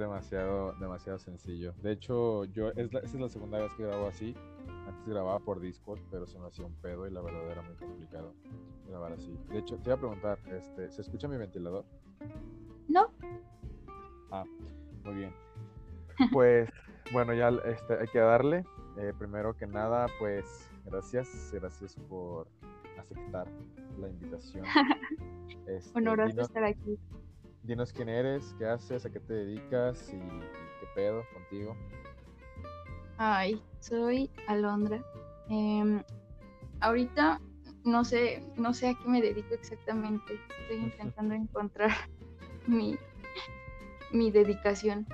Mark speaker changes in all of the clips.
Speaker 1: demasiado, demasiado sencillo. De hecho, yo es esa es la segunda vez que grabo así. Antes grababa por Discord, pero se me hacía un pedo y la verdad era muy complicado grabar así. De hecho, te iba a preguntar, este, ¿se escucha mi ventilador?
Speaker 2: No.
Speaker 1: Ah, muy bien. Pues, bueno, ya este, hay que darle. Eh, primero que nada, pues, gracias, gracias por aceptar la invitación.
Speaker 2: Este, Honoroso estar aquí.
Speaker 1: Dinos quién eres, qué haces, a qué te dedicas y, qué pedo contigo.
Speaker 2: Ay, soy Alondra. Em, ahorita no sé, no sé a qué me dedico exactamente. Estoy intentando encontrar mi, mi dedicación.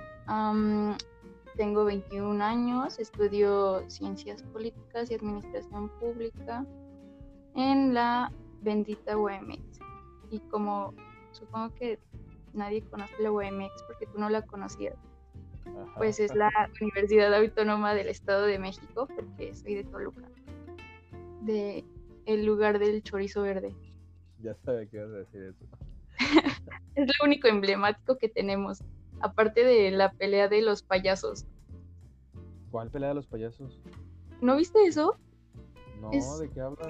Speaker 2: tengo 21 años, estudio ciencias políticas y administración pública en la bendita UMX. Y como supongo que nadie conoce la UMX porque tú no la conocías, pues es la Universidad Autónoma del Estado de México, porque soy de Toluca, de el lugar del chorizo verde.
Speaker 1: Ya sabía que ibas a decir eso.
Speaker 2: es lo único emblemático que tenemos, aparte de la pelea de los payasos.
Speaker 1: ¿Cuál pelea de los payasos?
Speaker 2: ¿No viste eso?
Speaker 1: No, ¿de qué hablas?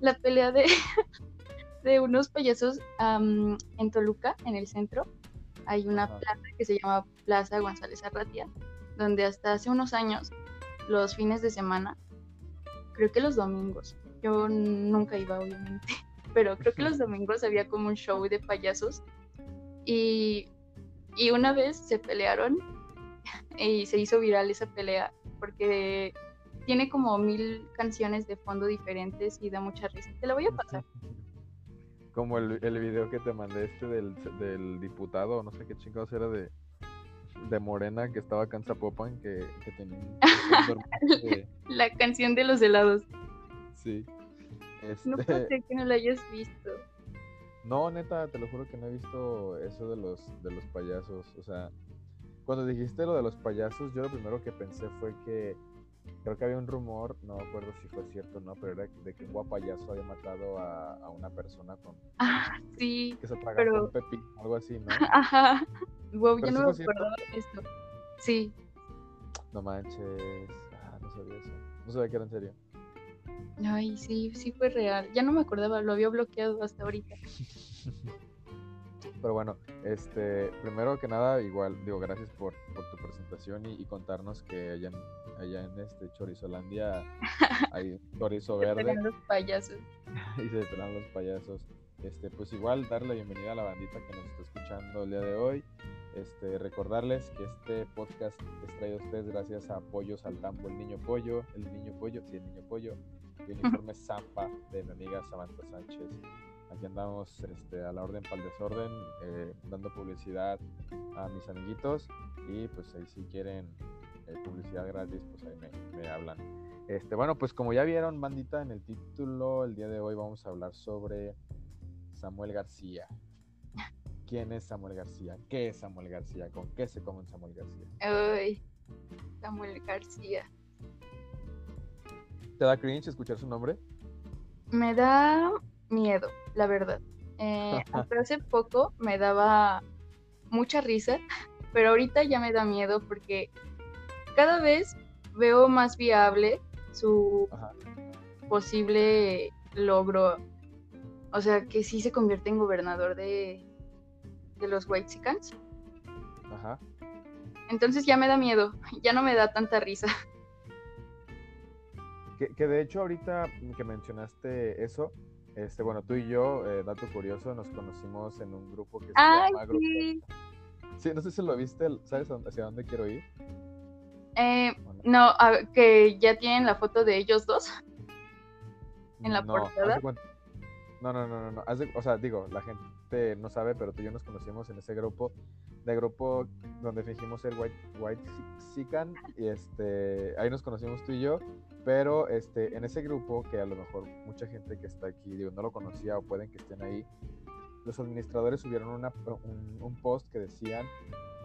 Speaker 2: La pelea de, de unos payasos en Toluca, en el centro. Hay una plaza que se llama Plaza González Arratia, donde hasta hace unos años, los fines de semana, creo que los domingos, yo nunca iba obviamente, pero creo que los domingos había como un show de payasos y, y una vez se pelearon y se hizo viral esa pelea porque tiene como mil canciones de fondo diferentes y da mucha risa. Te la voy a pasar.
Speaker 1: Como el, el video que te mandé este del, del diputado, no sé qué chingados era de, de Morena que estaba acá en Zapopan, que, que tenía
Speaker 2: La canción de los helados.
Speaker 1: Sí.
Speaker 2: No puedo este que no la hayas visto.
Speaker 1: No, neta, te lo juro que no he visto eso de los, de los payasos. O sea, cuando dijiste lo de los payasos, yo lo primero que pensé fue que creo que había un rumor, no me acuerdo si fue cierto o no, pero era de que un guapayazo había matado a, a una persona con.
Speaker 2: Ah, sí.
Speaker 1: Que se pero... un pepín, algo así, ¿no?
Speaker 2: Ajá. Wow, yo no me acuerdo de esto. Sí.
Speaker 1: No manches. Ah, no sabía eso. No sabía que era en serio.
Speaker 2: Ay, sí, sí fue real. Ya no me acordaba, lo había bloqueado hasta ahorita.
Speaker 1: Pero bueno, este, primero que nada, igual, digo, gracias por, por tu presentación y, contarnos que allá en, allá en este Chorizolandia hay chorizo verde.
Speaker 2: se los payasos.
Speaker 1: y se detenan los payasos. Este, pues igual darle la bienvenida a la bandita que nos está escuchando el día de hoy. Este, recordarles que este podcast es traído a ustedes gracias a Pollos al Tambo, el niño pollo, el niño pollo, sí, el niño pollo, y uniforme Zampa de mi amiga Samantha Sánchez. Aquí andamos este, a la orden para el desorden, eh, dando publicidad a mis amiguitos y pues ahí si quieren eh, publicidad gratis, pues ahí me, me, hablan. Este, bueno, pues como ya vieron, bandita, en el título, el día de hoy vamos a hablar sobre Samuel García. ¿Quién es Samuel García? ¿Qué es Samuel García? ¿Con qué se come Samuel García?
Speaker 2: Ay, Samuel García.
Speaker 1: ¿Te da cringe escuchar su nombre?
Speaker 2: Me da miedo, la verdad. Eh, hasta hace poco me daba mucha risa, pero ahorita ya me da miedo porque cada vez veo más viable su posible logro. O sea, que sí se convierte en gobernador de, de los White Sicans.
Speaker 1: Ajá.
Speaker 2: Entonces ya me da miedo, ya no me da tanta risa.
Speaker 1: Que, de hecho ahorita que mencionaste eso, este, bueno, tú y yo, eh, dato curioso, nos conocimos en un grupo que se llama
Speaker 2: sí.
Speaker 1: Sí, no sé si lo viste, ¿sabes hacia dónde quiero ir?
Speaker 2: Eh, no, que ya tienen la foto de ellos dos en la portada.
Speaker 1: No, no, no, no, no. o sea, digo, la gente no sabe, pero tú y yo nos conocimos en ese grupo, de grupo donde fingimos ser White, White Sican, y este, ahí nos conocimos tú y yo, pero este, en ese grupo, que a lo mejor mucha gente que está aquí, digo, no lo conocía o pueden que estén ahí, los administradores subieron una, un, un post que decían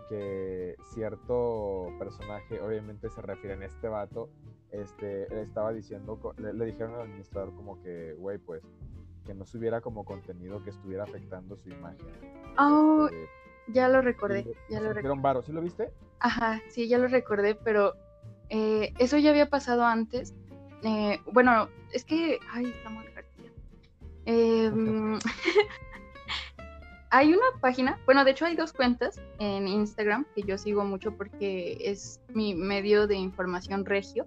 Speaker 1: que cierto personaje, obviamente se refiere a este vato, este, le estaba diciendo, le, le dijeron al administrador como que, güey, pues que no subiera como contenido que estuviera afectando su imagen.
Speaker 2: Oh,
Speaker 1: Este,
Speaker 2: ya lo recordé, ya lo recordé.
Speaker 1: metieron varo. ¿Sí lo viste?
Speaker 2: Ajá, sí, ya lo recordé, pero eh, eso ya había pasado antes. Eh, bueno, es que, ay, Samuel García. Em, hay una página, bueno, de hecho hay dos cuentas en Instagram que yo sigo mucho porque es mi medio de información regio,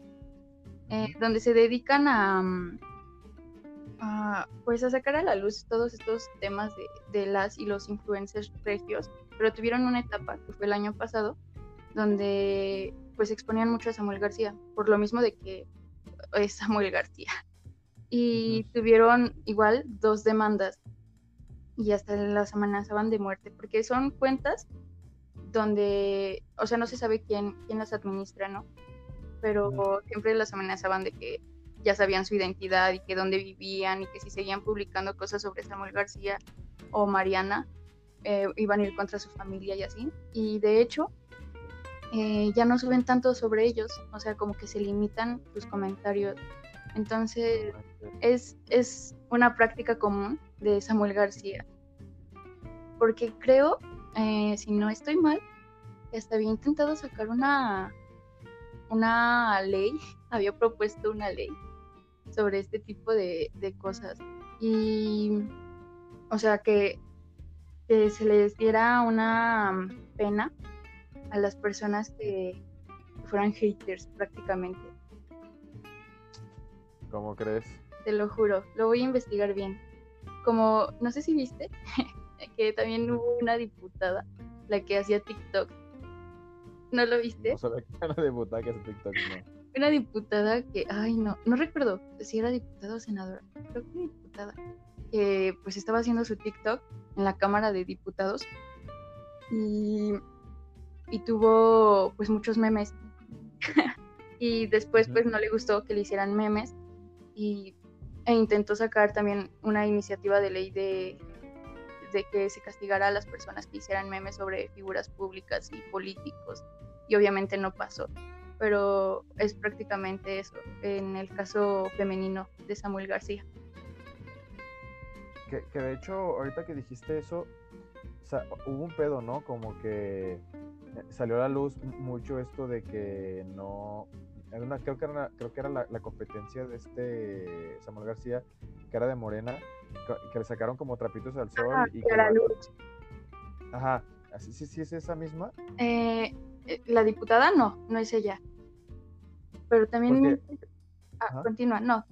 Speaker 2: eh, donde se dedican a, mm, a, pues a sacar a la luz todos estos temas de, de las y los influencers regios, pero tuvieron una etapa que fue el año pasado, donde pues exponían mucho a Samuel García, por lo mismo de que es Samuel García. Y tuvieron igual dos demandas y hasta las amenazaban de muerte, porque son cuentas donde, o sea, no se sabe quién, quién las administra, ¿no? Pero siempre las amenazaban de que ya sabían su identidad y que dónde vivían y que si seguían publicando cosas sobre Samuel García o Mariana, eh, iban a ir contra su familia y así. Y de hecho, eh, ya no suben tanto sobre ellos, o sea, como que se limitan sus comentarios. Entonces, es, es una práctica común de Samuel García. Porque creo, eh, si no estoy mal, hasta había intentado sacar una, una ley, había propuesto una ley sobre este tipo de, de cosas. Y, o sea, que, que se les diera una pena a las personas que fueran haters prácticamente.
Speaker 1: ¿Cómo crees?
Speaker 2: te lo juro, lo voy a investigar bien. Como, no sé si viste, que también hubo una diputada, la que hacía TikTok. ¿No lo viste?
Speaker 1: No sabía que era de butacas en TikTok, no.
Speaker 2: Una diputada que, ay, no, no recuerdo si era diputada o senadora, creo que diputada, que pues estaba haciendo su TikTok en la Cámara de Diputados y, y tuvo pues muchos memes. y después pues no le gustó que le hicieran memes y, e intentó sacar también una iniciativa de ley de, de que se castigara a las personas que hicieran memes sobre figuras públicas y políticos y obviamente no pasó pero es prácticamente eso en el caso femenino de Samuel García.
Speaker 1: Que, que de hecho, ahorita que dijiste eso, sa- hubo un pedo, ¿no? Como que eh, salió a la luz mucho esto de que no. una- creo que era, una- creo que era la, la competencia de este Samuel García, que era de Morena, que le sacaron como trapitos al sol.
Speaker 2: Ah,
Speaker 1: y que vato-
Speaker 2: Luz.
Speaker 1: Ajá, así sí, sí es esa misma.
Speaker 2: Eh, eh, la diputada no, no es ella. Pero también... Ah,
Speaker 1: Ajá.
Speaker 2: continúa, no.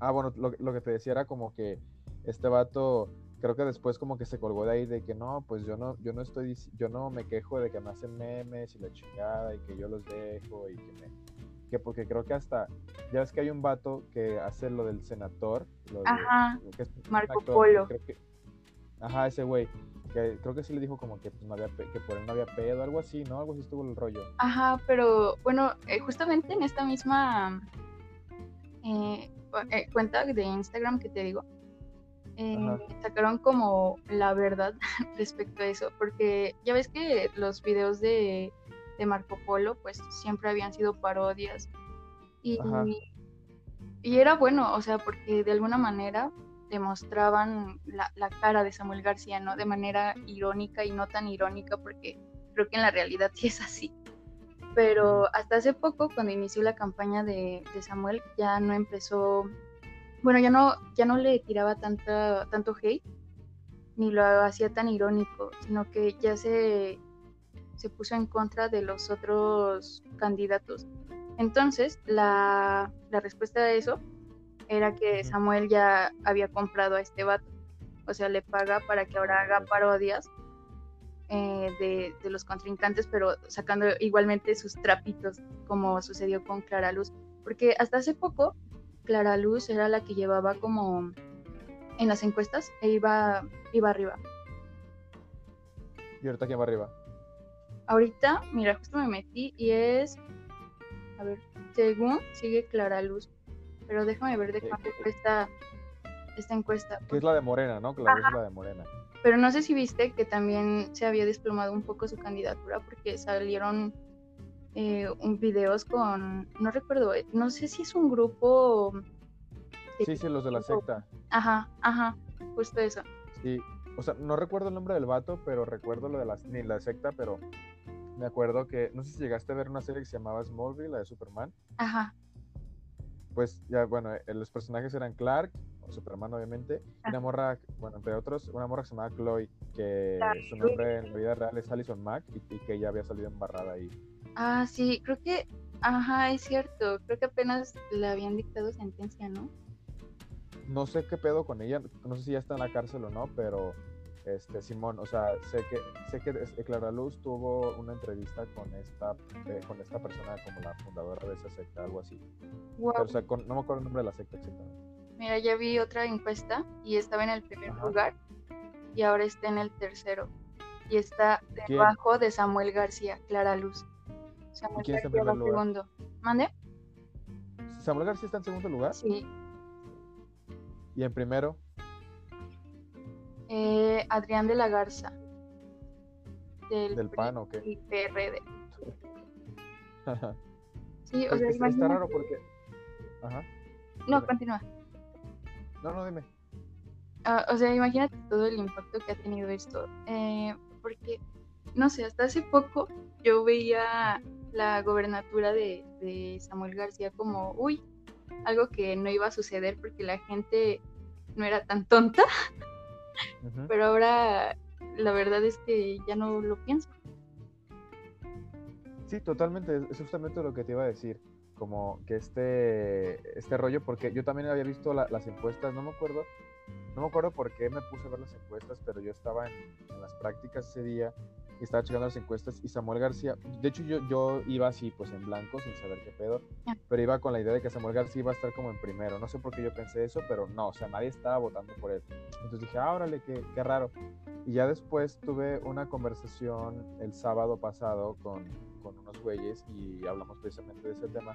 Speaker 1: Ah, bueno, lo, lo que te decía era como que este vato, creo que después como que se colgó de ahí de que no, pues yo no, yo no estoy, yo no me quejo de que me hacen memes y la chingada y que yo los dejo y que me, que porque creo que hasta, ya ves que hay un vato que hace lo del senador, lo de-
Speaker 2: Ajá,
Speaker 1: que es
Speaker 2: Marco
Speaker 1: actor,
Speaker 2: Polo.
Speaker 1: creo que- ajá, ese güey, que creo que sí le dijo como que pues no había, que por él no había pedo, algo así, ¿no? Algo así estuvo el rollo.
Speaker 2: Ajá, pero bueno, eh, justamente en esta misma eh, eh, cuenta de Instagram que te digo, eh, sacaron como la verdad respecto a eso, porque ya ves que los videos de, de Marco Polo pues siempre habían sido parodias y, y era bueno, o sea, porque de alguna manera demostraban la, la cara de Samuel García, ¿no? De manera irónica y no tan irónica, porque creo que en la realidad sí es así. Pero hasta hace poco, cuando inició la campaña de, de Samuel, ya no empezó, bueno, ya no, ya no le tiraba tanta, tanto hate, ni lo hacía tan irónico, sino que ya se, se puso en contra de los otros candidatos. Entonces, la, la respuesta a eso era que. Samuel ya había comprado a este vato. O sea, le paga para que ahora haga parodias eh, de, de los contrincantes, pero sacando igualmente sus trapitos, como sucedió con Clara Luz. Porque hasta hace poco, Clara Luz era la que llevaba como en las encuestas e iba, iba arriba.
Speaker 1: Y ahorita quién va arriba.
Speaker 2: Ahorita, mira, justo me metí y es, a ver, según sigue Clara Luz, pero déjame ver de
Speaker 1: Eh,
Speaker 2: cuánto
Speaker 1: eh,
Speaker 2: fue esta, esta encuesta.
Speaker 1: Que es la de Morena, ¿no? La luz es la de Morena.
Speaker 2: Pero no sé si viste que también se había desplomado un poco su candidatura porque salieron eh, un videos con, no recuerdo, eh, no sé si es un grupo
Speaker 1: Sí, sí, los de la secta.
Speaker 2: Ajá, ajá, justo eso.
Speaker 1: Sí, o sea, no recuerdo el nombre del vato, pero recuerdo lo de la, ni la secta, pero me acuerdo que, no sé si llegaste a ver una serie que se llamaba Smallville, la de Superman.
Speaker 2: Ajá.
Speaker 1: Pues ya, bueno, eh, los personajes eran Clark, o Superman obviamente, y una morra, bueno, entre otros, una morra que se llamaba Chloe, que su nombre en la vida real es Alison Mack y, y que ella había salido embarrada ahí.
Speaker 2: Ah, sí, creo que, ajá, es cierto, creo que apenas le habían dictado sentencia, ¿no?
Speaker 1: No sé qué pedo con ella, no sé si ya está en la cárcel o no, pero este Simón, o sea, sé que sé que este, Clara Luz tuvo una entrevista con esta eh, con esta persona como la fundadora de esa secta, algo así. Pero, o sea, con- no me acuerdo el nombre de la secta exactamente.
Speaker 2: Mira, ya vi otra encuesta y estaba en el primer
Speaker 1: Ajá.
Speaker 2: lugar y ahora está en el tercero. Y está
Speaker 1: ¿Quién?
Speaker 2: debajo de Samuel García, Clara Luz. Samuel
Speaker 1: quién está en primer lugar?
Speaker 2: segundo. ¿Mande?
Speaker 1: Samuel García está en segundo lugar
Speaker 2: Sí.
Speaker 1: y en primero
Speaker 2: Eh, Adrián de la Garza. Del,
Speaker 1: del PAN o qué.
Speaker 2: y PRD. Sí, o sea,
Speaker 1: es- está raro porque Ajá.
Speaker 2: No,
Speaker 1: dime.
Speaker 2: continúa.
Speaker 1: No, no, dime.
Speaker 2: Ah, o sea, imagínate todo el impacto que ha tenido esto. eh, porque, no sé, hasta hace poco yo veía la gobernatura de, de Samuel García como, uy, algo que no iba a suceder porque la gente no era tan tonta, pero ahora la verdad es que ya no lo pienso.
Speaker 1: Sí, totalmente, es- justamente lo que te iba a decir, como que este, este rollo, porque yo también había visto la- las encuestas, no me acuerdo, no me acuerdo por qué me puse a ver las encuestas, pero yo estaba en, en las prácticas ese día estaba checando las encuestas y Samuel García, de hecho yo, yo iba así pues en blanco sin saber qué pedo,
Speaker 2: Ah.
Speaker 1: pero iba con la idea de que Samuel García iba a estar como en primero, no sé por qué yo pensé eso, pero no, o sea, nadie estaba votando por él. Entonces dije, ah, órale, qué, qué raro. Y ya después tuve una conversación el sábado pasado con, con unos güeyes y hablamos precisamente de ese tema.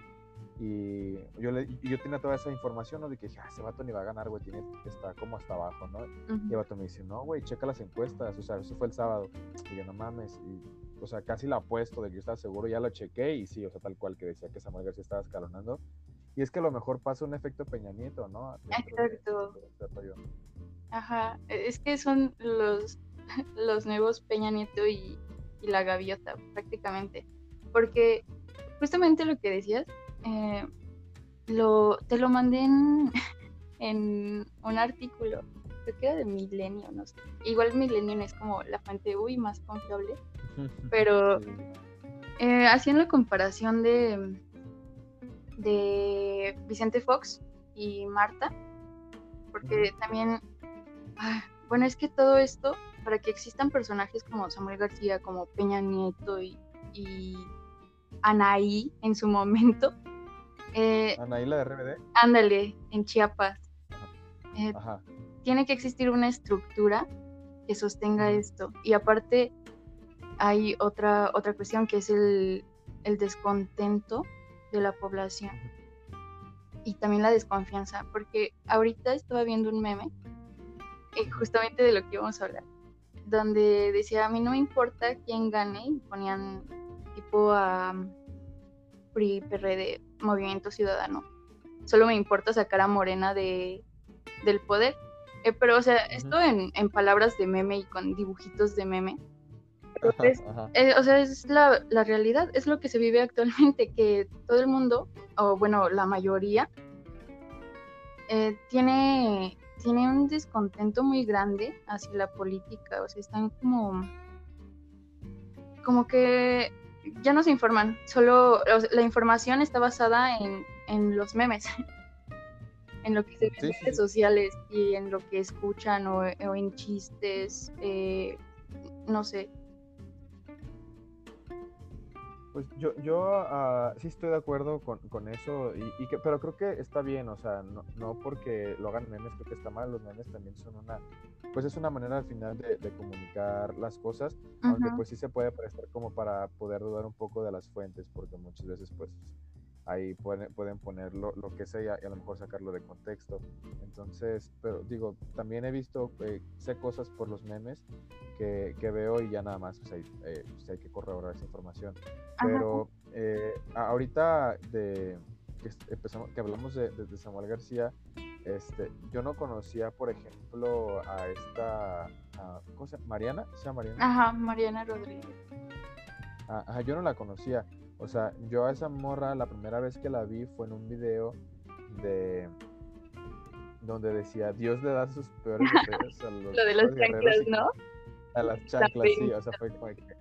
Speaker 1: Y yo, le, y yo tenía toda esa información, ¿no? De que dije, ah, ese vato ni va a ganar, güey, tiene, está como hasta abajo, ¿no? Y el vato me dice, no, güey, checa las encuestas, o sea, eso fue el sábado. Y yo, no mames, y, o sea, casi la apuesto de que yo estaba seguro, ya lo chequé y sí, o sea, tal cual que decía que Samuel García estaba escalonando. Y es que a lo mejor pasa un efecto Peña Nieto, ¿no? De-
Speaker 2: Exacto.
Speaker 1: de este.
Speaker 2: Ajá, e- es que son los, los nuevos Peña Nieto y, y la gaviota, prácticamente. Porque justamente lo que decías, eh, lo, te lo mandé en, en un artículo, creo que era de Milenio, no sé. Igual Milenio es como la fuente uy, más confiable, pero eh, hacían la comparación de, de Vicente Fox y Marta, porque también, ah, bueno, es que todo esto, para que existan personajes como Samuel García, como Peña Nieto y, y Anaí en su momento, eh,
Speaker 1: de RBD.
Speaker 2: ándale, en Chiapas, eh,
Speaker 1: Ajá.
Speaker 2: tiene que existir una estructura que sostenga esto. Y aparte hay otra, otra cuestión que es el, el descontento de la población y también la desconfianza, porque ahorita estaba viendo un meme, eh, justamente de lo que íbamos a hablar, donde decía, a mí no me importa quién gane, y ponían tipo a um, PRI, PRD, Movimiento Ciudadano, solo me importa sacar a Morena de, del poder. Eh, pero, o sea, esto en, en palabras de meme y con dibujitos de meme. Entonces,
Speaker 1: Ajá.
Speaker 2: eh, o sea, es la, la realidad, es lo que se vive actualmente, que todo el mundo, o bueno, la mayoría, eh, tiene, tiene un descontento muy grande hacia la política, o sea, están como, como que ya no se informan, solo la información está basada en, en los memes, en lo que se ve
Speaker 1: Sí,
Speaker 2: en redes
Speaker 1: sí.
Speaker 2: sociales y en lo que escuchan o, o en chistes, eh, no sé,
Speaker 1: Pues yo, yo ah, sí estoy de acuerdo con, con eso, y, y que, pero creo que está bien, o sea, no, no porque lo hagan memes, creo que está mal, los memes también son una, pues es una manera al final de, de comunicar las cosas, aunque pues sí se puede prestar como para poder dudar un poco de las fuentes, porque muchas veces pues ahí pueden, pueden poner lo, lo que sea y a lo mejor sacarlo de contexto. Entonces, pero digo, también he visto, eh, sé cosas por los memes que, que veo y ya nada más, pues, hay, eh, pues, hay que corroborar esa información. Pero eh, a- ahorita de, que, empezamos, que hablamos de, de- de Samuel García, este, yo no conocía, por ejemplo, a esta, ¿cómo se llama? ¿Mariana? ¿Se llama Mariana?
Speaker 2: Ajá, Mariana Rodríguez.
Speaker 1: Ah, ajá, yo no la conocía. O sea, yo a esa morra la primera vez que la vi fue en un video de donde decía Dios le da sus peores deseos a los
Speaker 2: Lo de las chanclas, ¿no?
Speaker 1: A las chanclas, sí, o sea, fue como que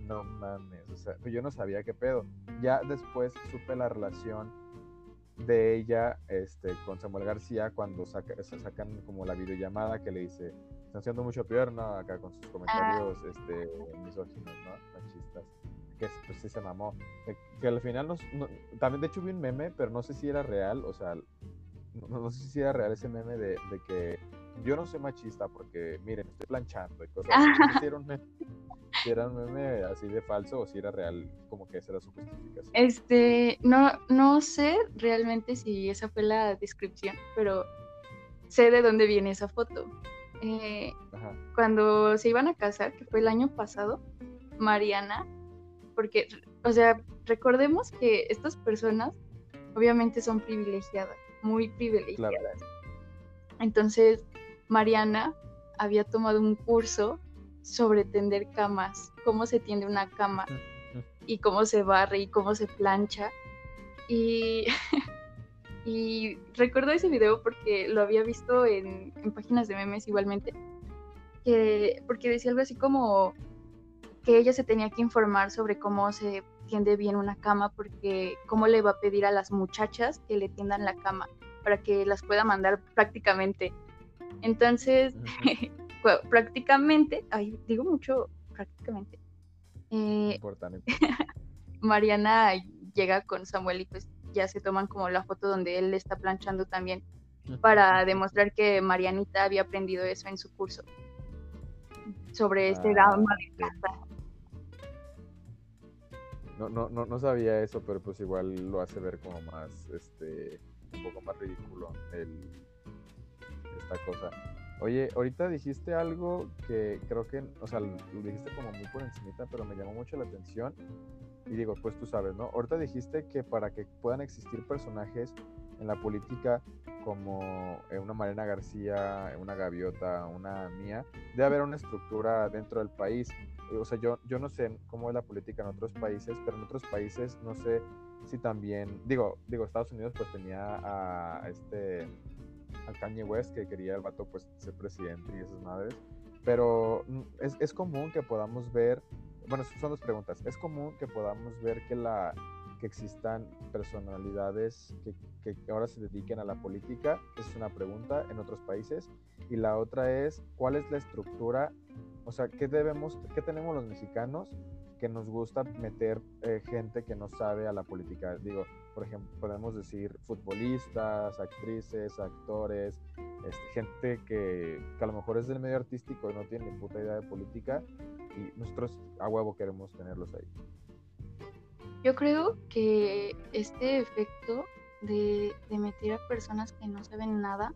Speaker 1: no mames, o sea, yo no sabía qué pedo. Ya después supe la relación de ella este, con Samuel García cuando saca, se sacan como la videollamada que le dice, están siendo mucho peor, ¿no? Acá con sus comentarios ah. este, misóginos, ¿no? Machistas. Que pues sí se mamó. Que, al final nos, también de hecho vi un meme, pero no sé si era real, o sea, no, sé si era real ese meme de, de, que yo no soy machista porque, miren, estoy planchando y cosas así. si era un meme, si era un meme así de falso o si era real, como que esa era su justificación.
Speaker 2: Este, no, no sé realmente si esa fue la descripción, pero sé de dónde viene esa foto. Eh, cuando se iban a casar, que fue el año pasado, Mariana, porque, o sea, recordemos que estas personas obviamente son privilegiadas muy privilegiadas. Entonces, Mariana había tomado un curso sobre tender camas, cómo se tiende una cama y cómo se barre y cómo se plancha. Y, y recuerdo ese video porque lo había visto en, en páginas de memes igualmente, que, porque decía algo así como que ella se tenía que informar sobre cómo se tiende bien una cama porque cómo le va a pedir a las muchachas que le tiendan la cama para que las pueda mandar prácticamente. Entonces, prácticamente, ay, digo mucho prácticamente. Eh, Mariana llega con Samuel y pues ya se toman como la foto donde él está planchando también para demostrar que Marianita había aprendido eso en su curso sobre este ah, drama de casa
Speaker 1: no, no, no, no sabía eso, pero pues igual lo hace ver como más, este, un poco más ridículo el, esta cosa. Oye, ahorita dijiste algo que creo que, o sea, lo dijiste como muy por encimita, pero me llamó mucho la atención. Y digo, pues tú sabes, ¿no? Ahorita dijiste que para que puedan existir personajes en la política como eh, una Marina García, una Gaviota, una Mía, debe haber una estructura dentro del país o sea, yo, yo no sé cómo es la política en otros países, pero en otros países no sé si también, digo, digo, Estados Unidos pues tenía a, este, a Kanye West que quería el vato pues ser presidente y esas madres, pero mm, es, es común que podamos ver, bueno, son dos preguntas, es común que podamos ver que la que existan personalidades que, que, ahora se dediquen a la política? Es una pregunta en otros países. Y la otra es, ¿cuál es la estructura o sea, ¿qué debemos, qué tenemos los mexicanos que nos gusta meter eh, gente que no sabe a la política? Digo, por ejemplo, podemos decir futbolistas, actrices, actores, este, gente que, a lo mejor es del medio artístico y no tiene ni puta idea de política y nosotros a huevo queremos tenerlos ahí.
Speaker 2: Yo creo que este efecto de meter a personas que no saben nada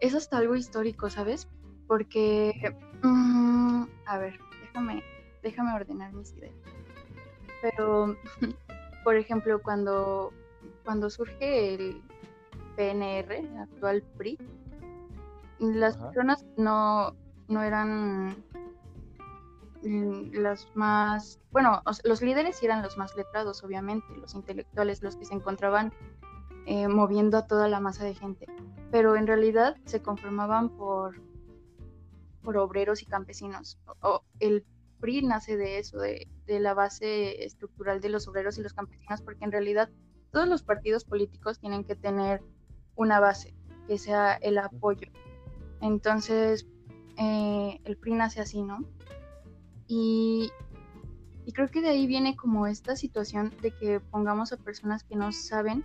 Speaker 2: es hasta algo histórico, ¿sabes? Porque, mm, a ver, déjame, déjame ordenar mis ideas. Pero, por ejemplo, cuando, cuando surge el PNR, actual PRI, las personas no, no eran las más, bueno, los líderes eran los más letrados, obviamente, los intelectuales, los que se encontraban eh, moviendo a toda la masa de gente, pero en realidad se conformaban por por obreros y campesinos. O, el PRI nace de eso, de, la base estructural de los obreros y los campesinos, porque en realidad todos los partidos políticos tienen que tener una base, que sea el apoyo. Entonces, eh, el PRI nace así, ¿no? Y, y creo que de ahí viene como esta situación de que pongamos a personas que no saben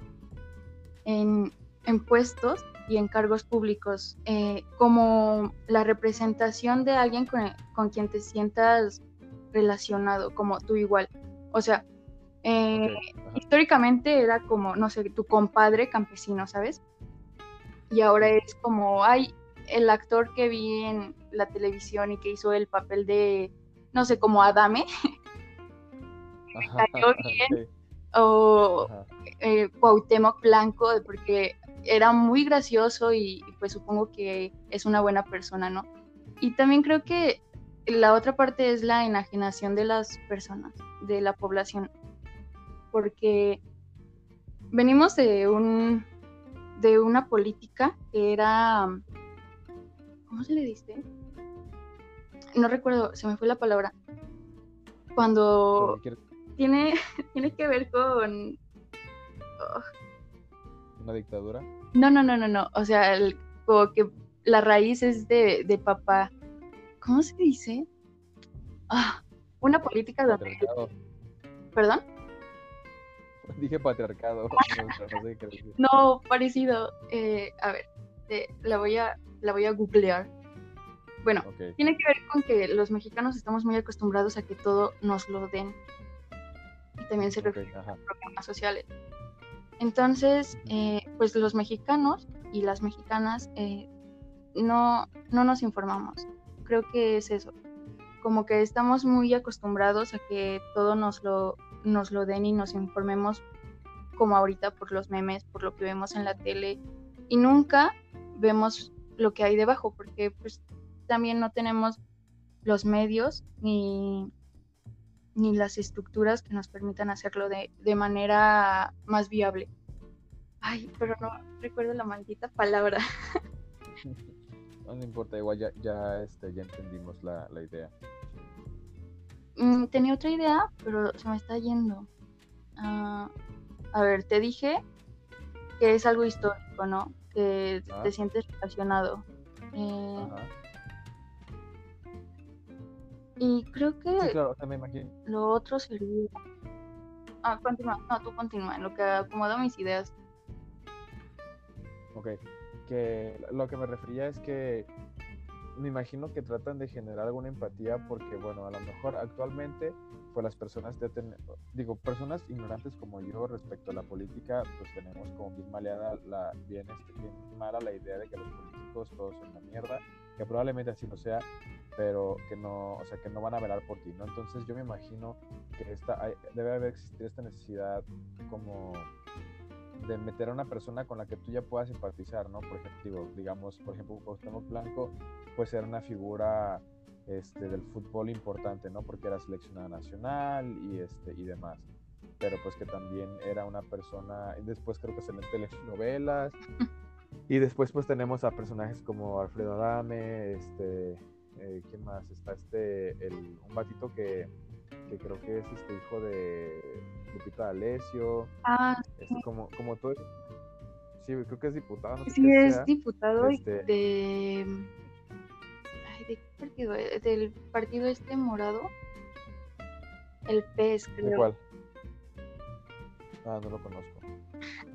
Speaker 2: en, en puestos y en cargos públicos, eh, como la representación de alguien con, quien te sientas relacionado, como tú igual. O sea, eh, históricamente era como, no sé, tu compadre campesino, ¿sabes? Y ahora es como, hay el actor que vi en la televisión y que hizo el papel de, no sé, como Adame. cayó bien. O eh, Cuauhtémoc Blanco, porque era muy gracioso y pues supongo que es una buena persona, ¿no? Y también creo que la otra parte es la enajenación de las personas, de la población, porque venimos de un de una política que era ¿cómo se le dice? No recuerdo, se me fue la palabra. Cuando tiene, tiene que ver con
Speaker 1: oh. Una dictadura.
Speaker 2: No, no, no, no, no. O sea, el, como que la raíz es de, de papá. ¿Cómo se dice? Ah, una política donde. ¿Perdón?
Speaker 1: Dije patriarcado.
Speaker 2: No, parecido. Eh, a ver, la, voy a, la voy a googlear. Bueno, tiene que ver con que los mexicanos estamos muy acostumbrados a que todo nos lo den. Y también se refiere a programas sociales. Entonces, eh, pues los mexicanos y las mexicanas eh, no, no nos informamos. Creo que es eso. Como que estamos muy acostumbrados a que todo nos lo, nos lo den y nos informemos como ahorita por los memes, por lo que vemos en la tele y nunca vemos lo que hay debajo porque pues también no tenemos los medios ni, ni las estructuras que nos permitan hacerlo de, de manera más viable. Ay, pero no recuerdo la maldita palabra.
Speaker 1: No, importa, igual ya, ya, este, ya entendimos la, la idea.
Speaker 2: Mm, tenía otra idea, pero se me está yendo. Ah, a ver, te dije que es algo histórico, ¿no? Que te sientes relacionado. Eh, y creo que
Speaker 1: sí, claro, me imagino.
Speaker 2: lo otro sería... Ah, continúa, no, tú continúa, en lo que acomoda mis ideas.
Speaker 1: Ok, que lo que me refería es que me imagino que tratan de generar alguna empatía porque, bueno, a lo mejor actualmente, pues las personas, de digo, personas ignorantes como yo respecto a la política, pues tenemos como bien maleada la, bien, este, bien mala la idea de que los políticos todos son una mierda, que probablemente así no sea, pero que no, o sea, que no van a velar por ti, ¿no? Entonces yo me imagino que esta, debe haber existir esta necesidad como de meter a una persona con la que tú ya puedas simpatizar, ¿no? Por ejemplo, digamos, por ejemplo, Cuauhtémoc Blanco, pues era una figura este, del fútbol importante, ¿no? Porque era seleccionada nacional y, este, y demás. Pero pues que también era una persona, después creo que se le telenovelas, y después pues tenemos a personajes como Alfredo Adame, este, eh, ¿quién más? Está este, el, un batito que, que creo que es este hijo de Lupita D'Alessio.
Speaker 2: Ah,
Speaker 1: es como, como todo. Sí, creo que es diputado. No
Speaker 2: sí, es diputado este de. Ay, ¿de qué partido? Del partido este morado. El PES, creo.
Speaker 1: ¿De cuál? Ah, no lo conozco.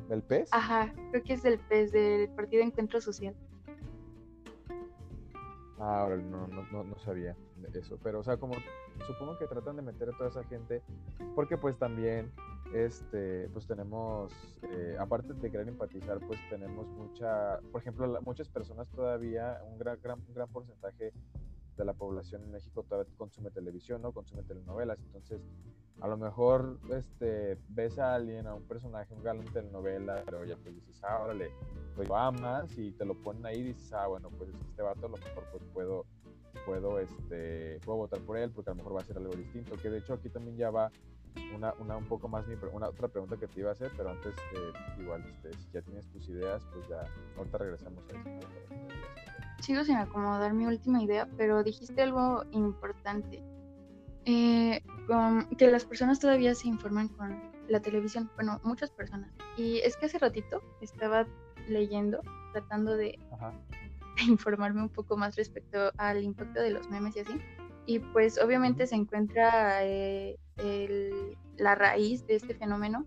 Speaker 1: ¿Del PES?
Speaker 2: Ajá, creo que es del PES, del Partido Encuentro Social.
Speaker 1: Ah, ahora no, no, no, no sabía eso, pero o sea, como supongo que tratan de meter a toda esa gente, porque pues también, este, pues tenemos, eh, aparte de querer empatizar, pues tenemos mucha, por ejemplo, muchas personas todavía, un gran, gran, gran porcentaje de la población en México todavía consume televisión, ¿no? Consume telenovelas, entonces a lo mejor este, ves a alguien, a un personaje, un galán de telenovela, pero ya pues dices, ah, órale, pues lo amas y te lo ponen ahí y dices, ah, bueno, pues este vato a lo mejor pues puedo puedo, este, puedo votar por él porque a lo mejor va a ser algo distinto. Que de hecho aquí también ya va una, una un poco más una otra pregunta que te iba a hacer, pero antes eh, igual este, si ya tienes tus ideas, pues ya ahorita regresamos a eso.
Speaker 2: Sigo sin acomodar mi última idea, pero dijiste algo importante. Eh, que las personas todavía se informan con la televisión, bueno, muchas personas. Y es que hace ratito estaba leyendo, tratando de informarme un poco más respecto al impacto de los memes y así. Y pues obviamente se encuentra eh, la raíz de este fenómeno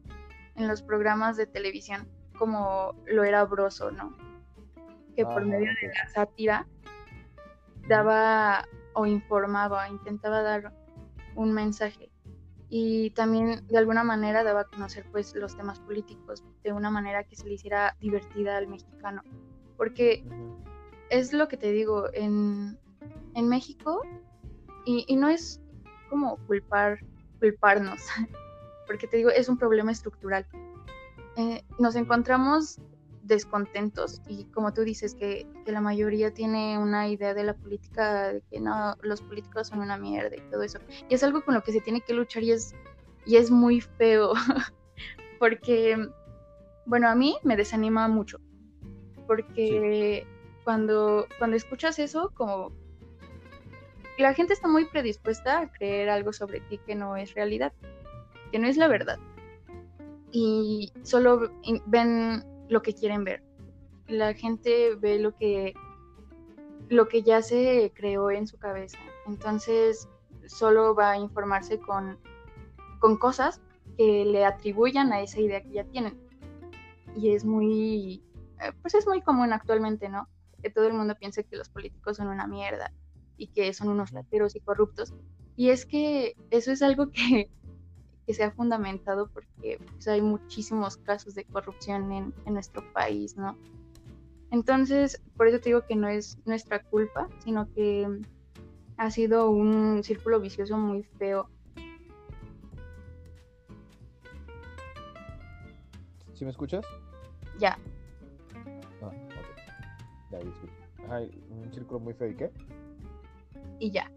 Speaker 2: en los programas de televisión, como lo era Broso, ¿no? Que por medio de la sátira daba o informaba, intentaba dar un mensaje y también de alguna manera daba a conocer pues los temas políticos de una manera que se le hiciera divertida al mexicano porque es lo que te digo, en, México, y, no es como culpar, culparnos, porque te digo, es un problema estructural. Eh, nos encontramos descontentos y como tú dices que, la mayoría tiene una idea de la política de que no los políticos son una mierda y todo eso y es algo con lo que se tiene que luchar y es y es muy feo porque bueno a mí me desanima mucho porque cuando cuando escuchas eso como la gente está muy predispuesta a creer algo sobre ti que no es realidad que no es la verdad y solo ven lo que quieren ver. La gente ve lo que, lo que ya se creó en su cabeza. Entonces, solo va a informarse con, con cosas que le atribuyan a esa idea que ya tienen. Y es muy, eh, pues es muy común actualmente, ¿no? Que todo el mundo piense que los políticos son una mierda y que son unos lateros y corruptos. Y es que eso es algo que que sea fundamentado porque pues, hay muchísimos casos de corrupción en, nuestro país, ¿no? Entonces, por eso te digo que no es nuestra culpa, sino que ha sido un círculo vicioso muy feo.
Speaker 1: ¿Sí me escuchas?
Speaker 2: Ya.
Speaker 1: Ah, ok. Ya, escucho. Ajá, un círculo muy feo, ¿y qué?
Speaker 2: Y ya.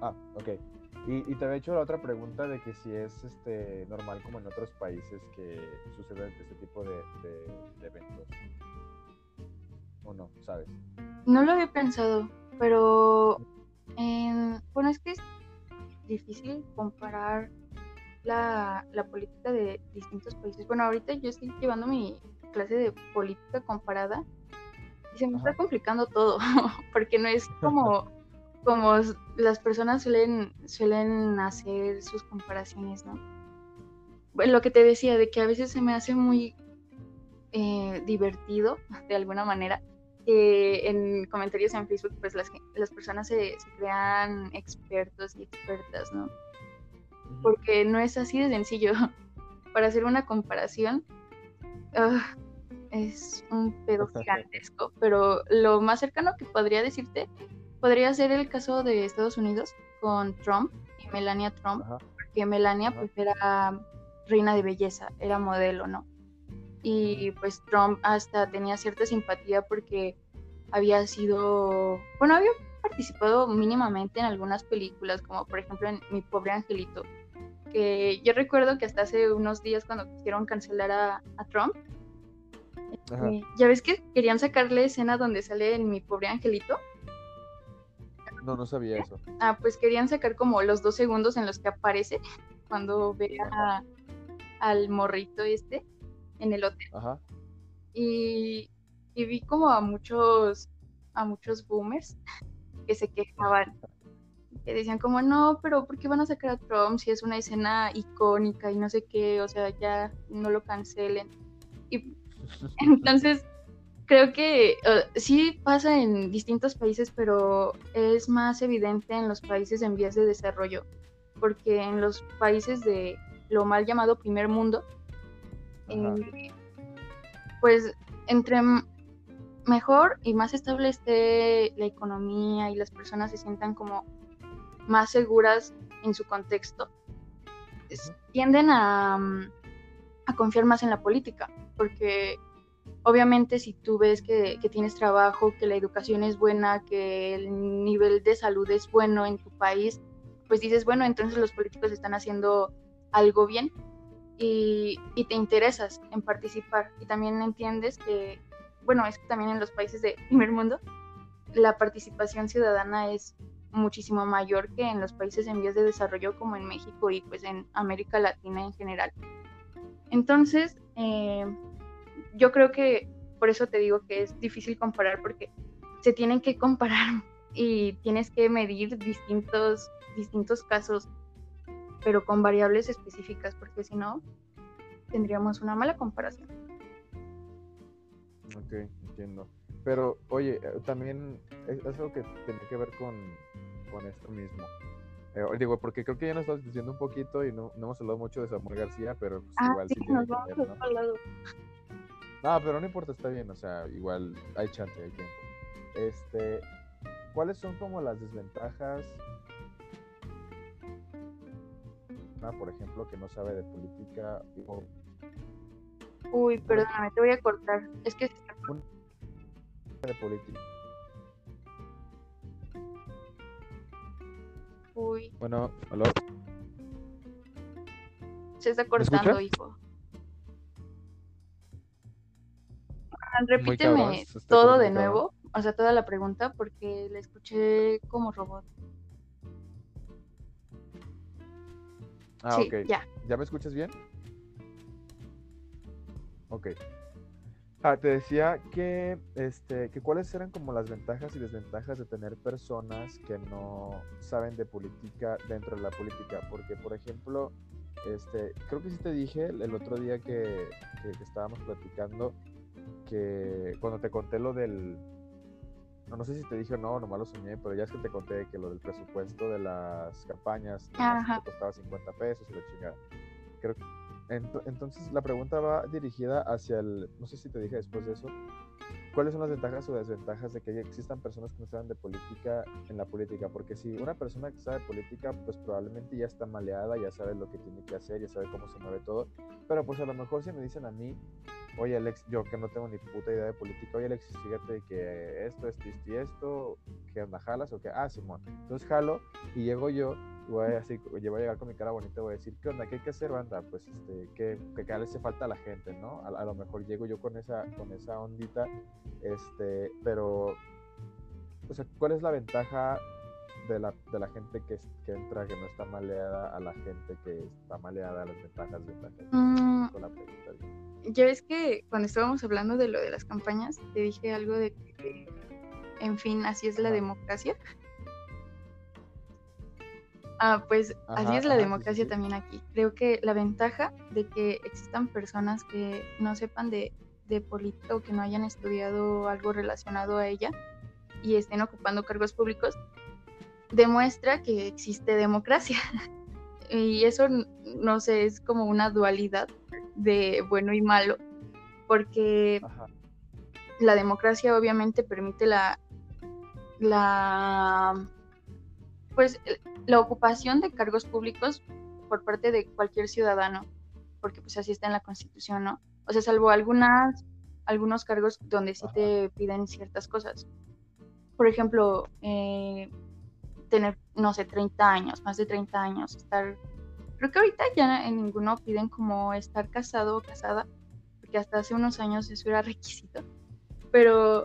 Speaker 1: ah, ok. Y, te había hecho la otra pregunta de que si es este normal como en otros países que sucede este tipo de, eventos. ¿O no? ¿Sabes?
Speaker 2: No lo había pensado, pero bueno, es que es difícil comparar la, política de distintos países. Bueno, ahorita yo estoy llevando mi clase de política comparada y se me está complicando todo, porque no es como como las personas suelen, suelen hacer sus comparaciones, ¿no? Bueno, lo que te decía, de que a veces se me hace muy eh, divertido, de alguna manera, que en comentarios en Facebook, pues las, las personas se, crean expertos y expertas, ¿no? Porque no es así de sencillo. Para hacer una comparación, es un pedo gigantesco, pero lo más cercano que podría decirte podría ser el caso de Estados Unidos con Trump y Melania Trump, porque Melania pues era reina de belleza, era modelo, ¿no? Y pues Trump hasta tenía cierta simpatía porque había sido, bueno, había participado mínimamente en algunas películas, como por ejemplo en Mi pobre angelito, que yo recuerdo que hasta hace unos días cuando quisieron cancelar a, Trump, eh, ya ves que querían sacarle escena donde sale en Mi pobre angelito,
Speaker 1: no, no sabía eso.
Speaker 2: Ah, pues querían sacar como los dos segundos en los que aparece cuando ve al morrito este en el hotel. Ajá. Y, vi como a muchos, a muchos boomers que se quejaban. Que decían como, no, pero ¿por qué van a sacar a Trump si es una escena icónica y no sé qué? O sea, ya no lo cancelen. Y entonces creo que eh, sí pasa en distintos países, pero es más evidente en los países en vías de desarrollo, porque en los países de lo mal llamado primer mundo, eh, pues entre mejor y más estable esté la economía y las personas se sientan como más seguras en su contexto, tienden a, a confiar más en la política, porque Obviamente si tú ves que, tienes trabajo, que la educación es buena, que el nivel de salud es bueno en tu país, pues dices, bueno, entonces los políticos están haciendo algo bien y, te interesas en participar. Y también entiendes que, bueno, es que también en los países de primer mundo la participación ciudadana es muchísimo mayor que en los países en vías de desarrollo como en México y pues en América Latina en general. Entonces, eh, yo creo que por eso te digo que es difícil comparar porque se tienen que comparar y tienes que medir distintos, distintos casos, pero con variables específicas, porque si no, tendríamos una mala comparación.
Speaker 1: Ok, entiendo. Pero, oye, eh, también es, algo que tiene que ver con, con esto mismo. Eh, digo, porque creo que ya nos estás diciendo un poquito y no, hemos hablado mucho de Samuel García, pero pues
Speaker 2: ah,
Speaker 1: igual
Speaker 2: sí, nos vamos a lado.
Speaker 1: Ah, pero no importa, está bien, o sea, igual hay chance, hay tiempo. Este, ¿cuáles son como las desventajas? Ah, por ejemplo, que no sabe de política,
Speaker 2: Uy, perdóname, te voy a cortar. Es que
Speaker 1: de política.
Speaker 2: Uy,
Speaker 1: Bueno, aló.
Speaker 2: se está cortando, hijo. Repíteme todo de nuevo, o sea, toda la pregunta, porque la escuché como robot.
Speaker 1: Ah,
Speaker 2: sí,
Speaker 1: ok.
Speaker 2: ya.
Speaker 1: ¿Ya me escuchas bien? Ok. Ah, te decía que, este, que cuáles eran como las ventajas y desventajas de tener personas que no saben de política dentro de la política. Porque, por ejemplo, este, creo que sí te dije el el otro día que, que- que estábamos platicando que cuando te conté lo del... No, no sé si te dije o no, nomás lo soñé, pero ya es que te conté que lo del presupuesto de las campañas te costaba 50 pesos y la chingada. Creo que Ento- Entonces la pregunta va dirigida hacia el, no sé si te dije después de eso, ¿cuáles son las ventajas o desventajas de que existan personas que no saben de política en la política? Porque si una persona que sabe política, pues probablemente ya está maleada, ya sabe lo que tiene que hacer, ya sabe cómo se mueve todo, pero pues a lo mejor si me dicen a mí, oye Alex, yo que no tengo ni puta idea de política, oye Alex, fíjate que esto, esto, esto y esto, ¿qué onda, jalas o qué? Ah, Simón. Entonces jalo y llego yo voy así, voy a llegar con mi cara bonita voy a decir, ¿qué onda? ¿Qué hay que hacer, banda? Pues, este, ¿qué, qué, qué le hace falta a la gente, no? A, a lo mejor llego yo con esa, con esa ondita, este, pero, o sea, ¿cuál es la ventaja de la, de la gente que, entra, que no está maleada, a la gente que está maleada, las ventajas, ventajas?
Speaker 2: Mm,
Speaker 1: la
Speaker 2: ya ves que cuando estábamos hablando de lo de las campañas, te dije algo de que, en fin, así es la democracia. Ah, pues así es la
Speaker 1: ajá,
Speaker 2: democracia
Speaker 1: sí.
Speaker 2: también aquí. Creo que la ventaja de que existan personas que no sepan de, de política o que no hayan estudiado algo relacionado a ella y estén ocupando cargos públicos, demuestra que existe democracia. y eso, no sé, es como una dualidad de bueno y malo, porque
Speaker 1: Ajá.
Speaker 2: la democracia obviamente permite la, la, pues, la ocupación de cargos públicos por parte de cualquier ciudadano, porque pues así está en la Constitución, ¿no? O sea, salvo algunas, algunos cargos donde sí
Speaker 1: Ajá.
Speaker 2: te piden ciertas cosas. Por ejemplo, eh, tener, no sé, 30 años, más de 30 años, estar... Creo que ahorita ya en ninguno piden como estar casado o casada, porque hasta hace unos años eso era requisito. Pero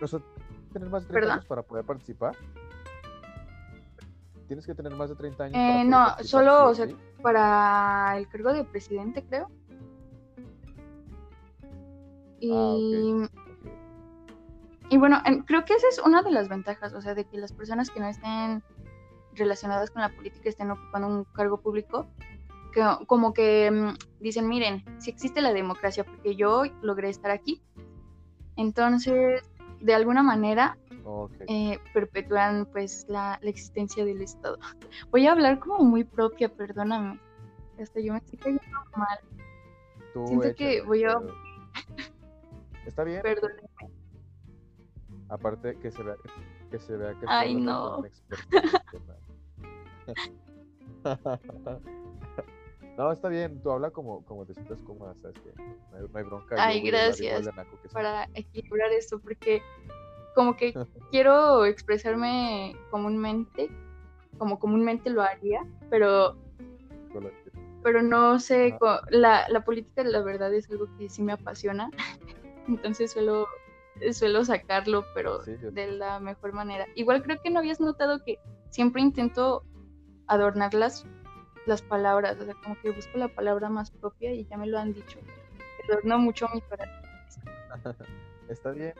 Speaker 1: O sea, tener más de 30
Speaker 2: ¿Perdón?
Speaker 1: años para poder participar. Tienes que tener más de 30 años.
Speaker 2: Eh,
Speaker 1: para poder
Speaker 2: no,
Speaker 1: participar,
Speaker 2: solo,
Speaker 1: ¿sí
Speaker 2: o
Speaker 1: o
Speaker 2: sea, para el cargo de presidente, creo. Y,
Speaker 1: Ah, ok.
Speaker 2: Y bueno, en- creo que esa es una de las ventajas, o sea, de que las personas que no estén relacionadas con la política estén ocupando un cargo público, que como que mm, dicen, miren, si existe la democracia, porque yo logré estar aquí. Entonces, de alguna manera,
Speaker 1: Ok.
Speaker 2: eh, perpetúan pues la, la existencia del Estado. Voy a hablar como muy propia, perdóname. Hasta yo me estoy cayendo mal,
Speaker 1: Tú
Speaker 2: siento que voy a-
Speaker 1: Está bien.
Speaker 2: perdóname.
Speaker 1: Aparte que se vea que se vea que
Speaker 2: Ay, no.
Speaker 1: un experto. No, está bien, tú habla como, como te sientas cómoda, sabes que no hay, no hay bronca.
Speaker 2: Ay, gracias. Para equilibrar esto, porque como que quiero expresarme comúnmente, como comúnmente lo haría, pero pero no sé, la, la política la verdad es algo que sí me apasiona, entonces suelo, suelo sacarlo, pero
Speaker 1: Sí,
Speaker 2: de la mejor manera. Igual creo que no habías notado que siempre intento adornar las, las palabras, o sea, como que busco la palabra más propia y ya me lo han dicho. Adorno mucho mi corazón.
Speaker 1: Está bien.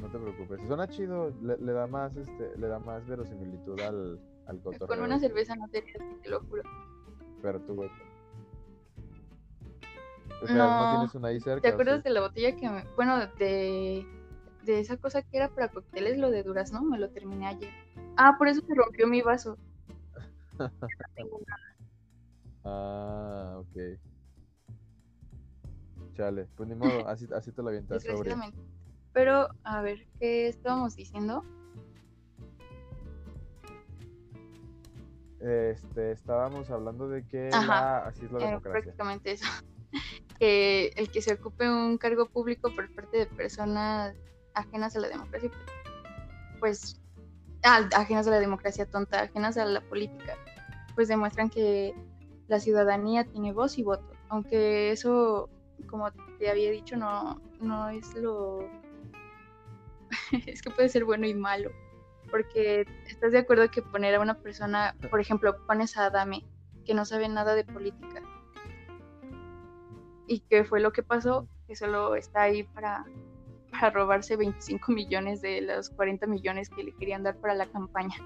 Speaker 1: No te preocupes. Suena chido, le, le da más, este, le da más verosimilitud al, al cotorreo.
Speaker 2: Con una cerveza no te te lo juro.
Speaker 1: Pero tú, güey. ¿No
Speaker 2: No.
Speaker 1: tienes una ahí cerca?
Speaker 2: ¿Te acuerdas
Speaker 1: sí?
Speaker 2: de la botella que me... Bueno, de, de esa cosa que era para cócteles, lo de durazno? Me lo terminé ayer. Ah, por eso se rompió mi vaso.
Speaker 1: Ah, ok. Chale, pues ni modo, así, así te lo avientas.
Speaker 2: Pero, a ver, ¿qué estábamos diciendo?
Speaker 1: este, estábamos hablando de que la, así es la democracia.
Speaker 2: prácticamente eso. Que el que se ocupe un cargo público por parte de personas ajenas a la democracia, pues, ah, ajenas a la democracia tonta, ajenas a la política, pues demuestran que la ciudadanía tiene voz y voto, aunque eso, como te había dicho, no, no es lo... es que puede ser bueno y malo, porque estás de acuerdo que poner a una persona, por ejemplo, pones a Adame, que no sabe nada de política, y qué fue lo que pasó, que solo está ahí para, para robarse 25 millones de los 40 millones que le querían dar para la campaña.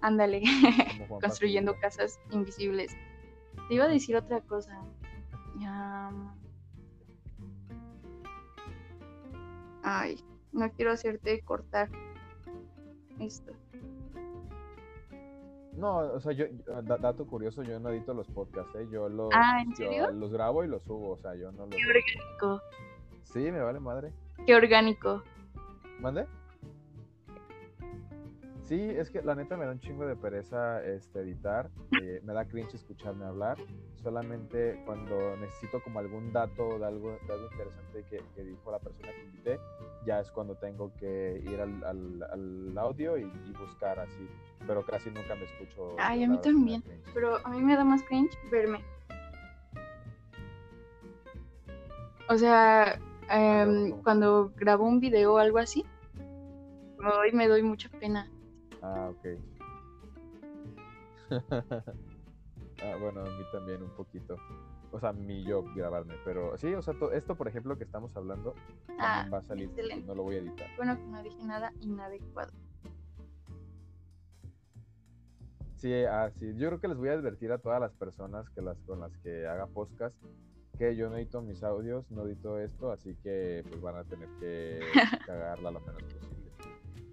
Speaker 2: Ándale, construyendo casas invisibles. Te iba a decir otra cosa. Ya, Ay, no quiero hacerte cortar esto.
Speaker 1: No, o sea, yo, yo- da- dato curioso, yo no edito los podcasts, ¿eh? Yo los,
Speaker 2: Ah, ¿en
Speaker 1: yo
Speaker 2: serio?
Speaker 1: los grabo y los subo, o sea, yo no los...
Speaker 2: Qué orgánico,
Speaker 1: Sí, me vale madre.
Speaker 2: qué orgánico.
Speaker 1: ¿Mande? Sí, es que la neta me da un chingo de pereza este, editar, eh, me da cringe escucharme hablar, solamente cuando necesito como algún dato de algo, de algo interesante que, que dijo la persona que invité, ya es cuando tengo que ir al, al- al audio y, y buscar así, pero casi nunca me escucho.
Speaker 2: Ay, a mí también. Pero a mí me da más cringe verme. O sea,
Speaker 1: ¿cómo?
Speaker 2: cuando grabo un video o algo así, hoy me doy mucha pena.
Speaker 1: Ah, ok. ah, bueno, a mí también un poquito. O sea, mi yo grabarme, pero sí, o sea, to- esto, por ejemplo, que estamos hablando,
Speaker 2: Ah,
Speaker 1: va a salir,
Speaker 2: excelente.
Speaker 1: no lo voy a editar.
Speaker 2: Bueno, que no dije nada inadecuado.
Speaker 1: Sí, ah, sí, yo creo que les voy a advertir a todas las personas que las, con las que haga podcast que yo no edito mis audios, no edito esto, así que pues van a tener que cagarla lo menos posible.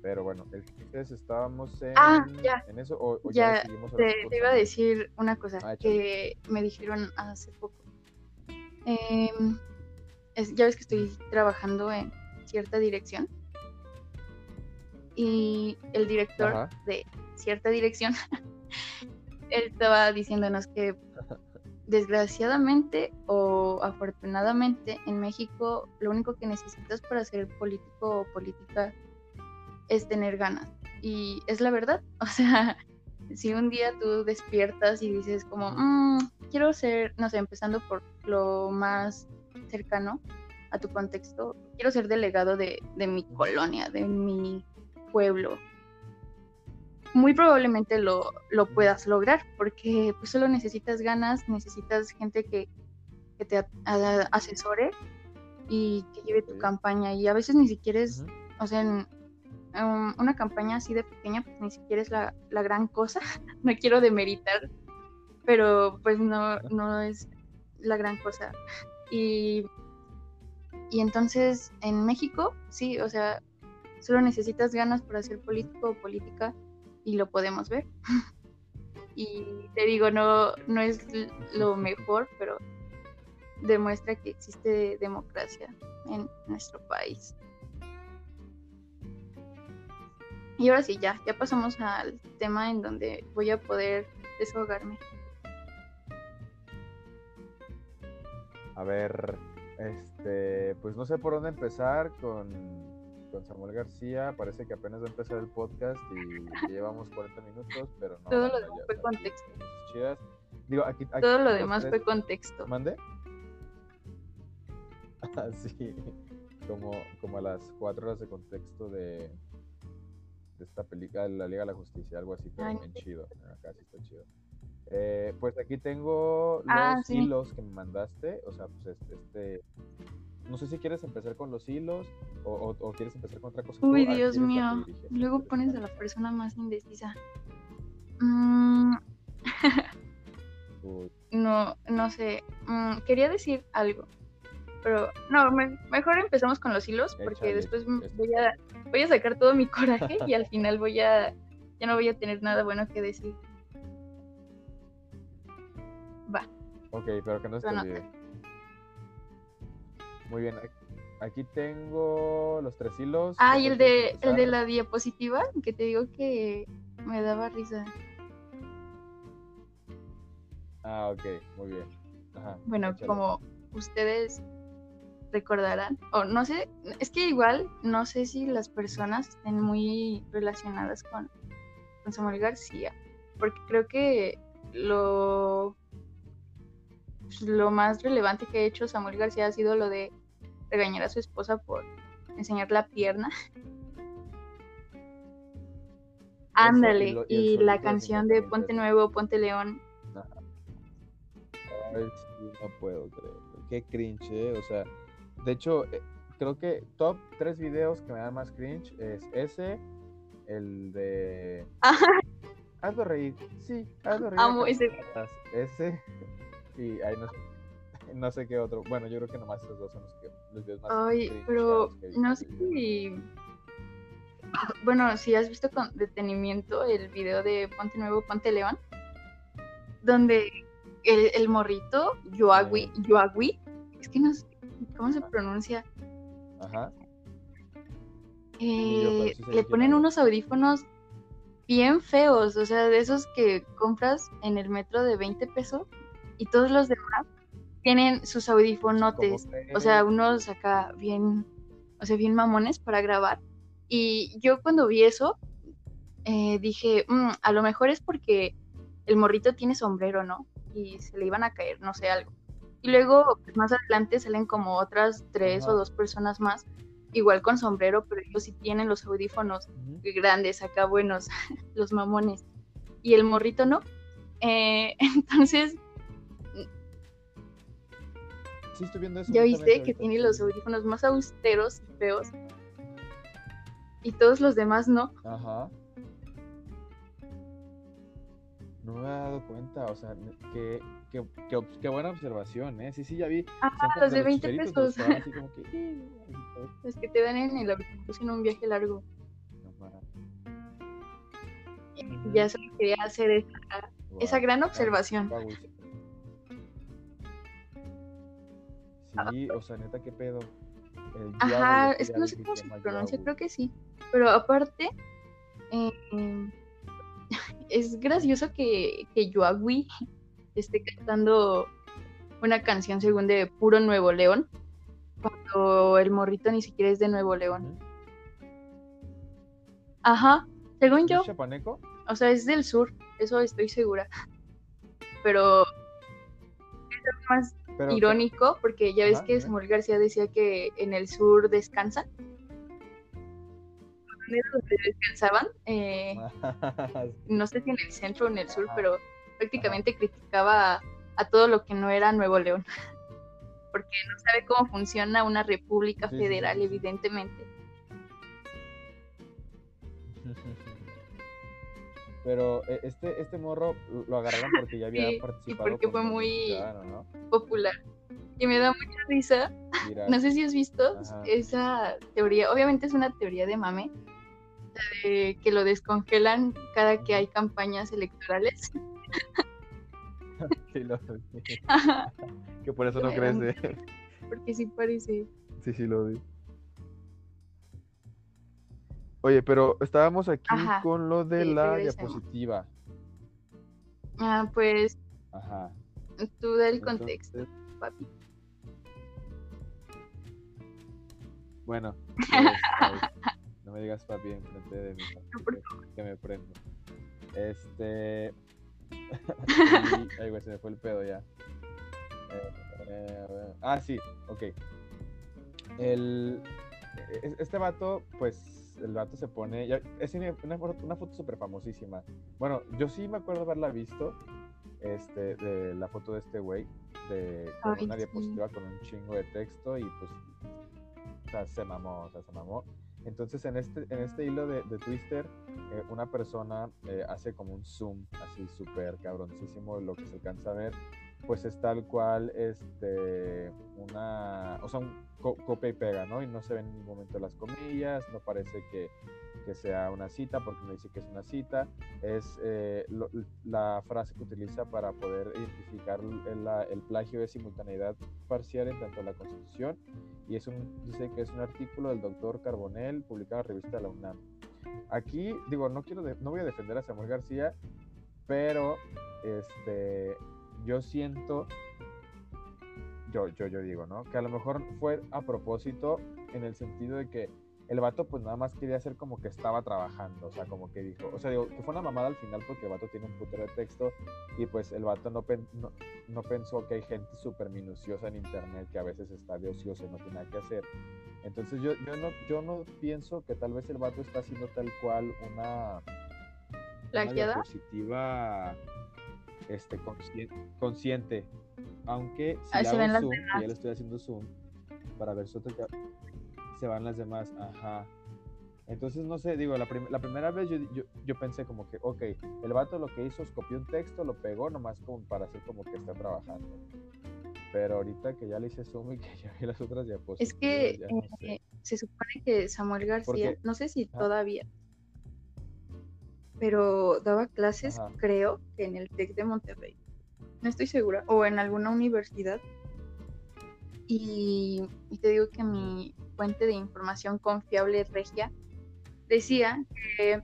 Speaker 1: Pero bueno, el chiste es, estábamos en,
Speaker 2: Ah, ya.
Speaker 1: en eso, o, o ya,
Speaker 2: Ya, Te, te iba a decir una cosa
Speaker 1: Ah,
Speaker 2: que me dijeron hace poco. Em, es- ya ves que estoy trabajando en cierta dirección y el director
Speaker 1: Ajá.
Speaker 2: de cierta dirección, él estaba diciéndonos que desgraciadamente o afortunadamente en México lo único que necesitas para ser político o política es tener ganas. Y es la verdad. O sea, si un día tú despiertas y dices como, "Mm, quiero ser, no sé, empezando por lo más cercano a tu contexto, quiero ser delegado de, de mi colonia, de mi pueblo. Muy probablemente lo, lo puedas lograr porque pues solo necesitas ganas, necesitas gente que, que te a- a- asesore y que lleve tu campaña y a veces ni siquiera es, o sea, en, um, una campaña así de pequeña, pues ni siquiera es la, la gran cosa. no quiero demeritar, pero pues no, no es la gran cosa. Y, y entonces en México, sí, o sea, solo necesitas ganas para ser político o política y lo podemos ver. y te digo, no, no es lo mejor, pero demuestra que existe democracia en nuestro país. Y ahora sí, ya, ya pasamos al tema en donde voy a poder desahogarme.
Speaker 1: A ver, este, pues no sé por dónde empezar con, con Samuel García. Parece que apenas va a empezar el podcast y llevamos 40 minutos, pero no.
Speaker 2: Todo lo demás fue contexto.
Speaker 1: chidas. Digo, aquí, aquí
Speaker 2: Todo lo demás
Speaker 1: tres-
Speaker 2: fue contexto.
Speaker 1: ¿Mande? Ah, sí, como, como a las cuatro horas de contexto de, de esta película, La Liga de la Justicia, algo así, pero bien chido. Acá sí está chido. Eh, pues aquí tengo los
Speaker 2: Ah, sí.
Speaker 1: hilos que me mandaste, o sea, pues este, este- no sé si quieres empezar con los hilos o, o- o quieres empezar con otra cosa.
Speaker 2: Uy,
Speaker 1: ¿a
Speaker 2: Dios mío. Luego
Speaker 1: ¿Quieres
Speaker 2: pones a la persona más indecisa. Mm, no, no sé. Mm, quería decir algo. Pero no, me- mejor empezamos con los hilos porque
Speaker 1: Échale,
Speaker 2: después m-
Speaker 1: es-
Speaker 2: voy a, voy a sacar todo mi coraje y al final voy a, ya no voy a tener nada bueno que decir. Va.
Speaker 1: Ok, pero que no se te olvide. Muy bien, aquí tengo los tres hilos.
Speaker 2: Ah,
Speaker 1: ¿con
Speaker 2: y el de, el de la diapositiva, que te digo que me daba risa.
Speaker 1: Ah, ok, muy bien. Ajá,
Speaker 2: Bueno,
Speaker 1: échale.
Speaker 2: como ustedes recordarán, o no sé, es que igual no sé si las personas estén muy relacionadas con, con Samuel García, porque creo que lo, pues, lo más relevante que ha hecho Samuel García ha sido lo de regañar a su esposa por enseñar la pierna. Ándale,
Speaker 1: lo- y
Speaker 2: la canción
Speaker 1: 50
Speaker 2: de Ponte. Nuevo, Ponte León,
Speaker 1: sí, no puedo creerlo. Qué cringe, ¿eh? O sea, de hecho, eh, creo que top tres videos que me dan más cringe es ese, el de... Hazlo reír. Sí, hazlo reír.
Speaker 2: Amo ese.
Speaker 1: Ese. Y ahí no, sé- no sé qué otro. Bueno, yo creo que nomás esos dos son los, que, los videos más
Speaker 2: Ay, pero no sé si. Bueno, si has visto con detenimiento el video de Ponte Nuevo, Ponte León, donde el, el morrito, Yoagui, Yoagui, es que no sé cómo se pronuncia,
Speaker 1: Ajá.
Speaker 2: eh, le ponen unos audífonos bien feos, o sea, de esos que compras en el metro de 20 pesos y todos los demás tienen sus audífonotes.
Speaker 1: Como
Speaker 2: o sea, unos acá bien, o sea, bien mamones para grabar. Y yo cuando vi eso, eh, dije, "Mm, a lo mejor es porque el morrito tiene sombrero, ¿no? Y se le iban a caer, no sé, algo. Y luego, pues, más adelante salen como otras tres
Speaker 1: Ajá.
Speaker 2: o dos personas más, igual con sombrero, pero ellos sí tienen los audífonos grandes, acá buenos, los mamones. Y el morrito no. Eh, entonces,
Speaker 1: Sí, estoy viendo eso.
Speaker 2: Ya viste que tiene los audífonos más austeros y feos. Y todos los demás no.
Speaker 1: Ajá. No me he dado cuenta, o sea, qué, qué, qué, buena observación, ¿eh? Sí, sí, ya vi.
Speaker 2: Ah,
Speaker 1: Son como
Speaker 2: los de 20
Speaker 1: chicharitos, los
Speaker 2: pesos.
Speaker 1: así como que,
Speaker 2: te dan en el autobús en un viaje largo.
Speaker 1: No mames.
Speaker 2: Y
Speaker 1: Ujú.
Speaker 2: ya solo quería hacer esa, esa gran
Speaker 1: guau,
Speaker 2: observación.
Speaker 1: Sí, o sea, neta, qué pedo. El
Speaker 2: Ajá, es que no sé cómo
Speaker 1: se
Speaker 2: pronuncia, creo que sí. Pero aparte, eh, es gracioso que, que Yoagui esté cantando una canción según de puro Nuevo León, cuando el morrito ni siquiera es de Nuevo León. Ajá, según
Speaker 1: ¿No
Speaker 2: yo,
Speaker 1: es chapaneco?
Speaker 2: o sea, es del sur, eso estoy segura. Pero es más
Speaker 1: Pero,
Speaker 2: irónico porque ya ves
Speaker 1: Ajá,
Speaker 2: que. Samuel García decía que en el sur descansan. ¿Dónde era donde descansaban? Eh, no sé si en el centro o en el sur, pero prácticamente criticaba a, todo lo que no era Nuevo León. Porque no sabe cómo funciona una república
Speaker 1: Sí,
Speaker 2: federal,
Speaker 1: sí,
Speaker 2: evidentemente.
Speaker 1: Pero eh, este, este morro lo agarraron porque ya había
Speaker 2: Sí, y
Speaker 1: participado.
Speaker 2: porque fue muy-. Popular. Y me da mucha risa
Speaker 1: Mira,
Speaker 2: No sé si has visto
Speaker 1: Ajá.
Speaker 2: esa teoría. Obviamente es una teoría de mame. De que lo descongelan cada que hay campañas electorales.
Speaker 1: sí lo- que por eso no
Speaker 2: da
Speaker 1: crece.
Speaker 2: Porque sí parece.
Speaker 1: Sí, sí lo vi. Oye, pero estábamos aquí
Speaker 2: Ajá,
Speaker 1: con lo de
Speaker 2: sí,
Speaker 1: la diapositiva.
Speaker 2: Ah, pues
Speaker 1: Ajá.
Speaker 2: tú da el contexto, papi.
Speaker 1: Bueno, pues, no me digas papi enfrente de mí,
Speaker 2: No,
Speaker 1: que, me prendo. Este. y- Ay, güey, se me fue el pedo ya. Eh, eh. Ah, sí, ok. El, e- este vato, pues, el vato se pone. ya- es una, una foto- una foto súper famosísima. Bueno, yo sí me acuerdo haberla visto. Este, de la foto de este güey. De con
Speaker 2: Ay,
Speaker 1: una
Speaker 2: sí.
Speaker 1: diapositiva con un chingo de texto. Y pues. O sea, se mamó, o sea, se mamó. Entonces, en este, en este hilo de, de Twister, eh, una persona eh, hace como un zoom así súper cabroncísimo de lo que se alcanza a ver. Pues es tal cual, este, una, o sea, un co- copia y pega, ¿no? Y no se ven en ningún momento las comillas, no parece que, que sea una cita, porque no dice que es una cita. Es eh, lo- la frase que utiliza para poder identificar el, la- el plagio es simultaneidad parcial en tanto la Constitución y es un, dice que es un artículo del doctor Carbonell publicado en la revista de la UNAM. aquí, digo, no quiero, no voy a defender a Samuel García, pero este, yo siento, yo, yo, yo digo, ¿no? Que a lo mejor fue a propósito en el sentido de que el vato pues nada más quería hacer como que estaba trabajando, o sea, como que dijo, o sea, digo, que fue una mamada al final porque el vato tiene un putero de texto y pues el vato no, no, pensó que hay gente súper minuciosa en internet que a veces está de ocioso y no tiene nada que hacer. Entonces yo, yo, no, yo no pienso que tal vez el vato está haciendo tal cual una,
Speaker 2: una
Speaker 1: diapositiva este, consciente, aunque si le hago zoom, ya le estoy haciendo zoom para ver su se van las demás, ajá. Entonces, no sé, digo, la, la primera vez yo, yo, yo, pensé como que, ok, el vato lo que hizo es copió un texto, lo pegó nomás como para hacer como que está trabajando. Pero ahorita que ya le hice zoom y que ya vi las otras diapositivas.
Speaker 2: Es que eh, se supone que Samuel García, no sé si todavía, pero daba clases, creo que en el TEC de Monterrey. No estoy segura. O en alguna universidad. Y, y te digo que mi, fuente de información confiable regia, decía que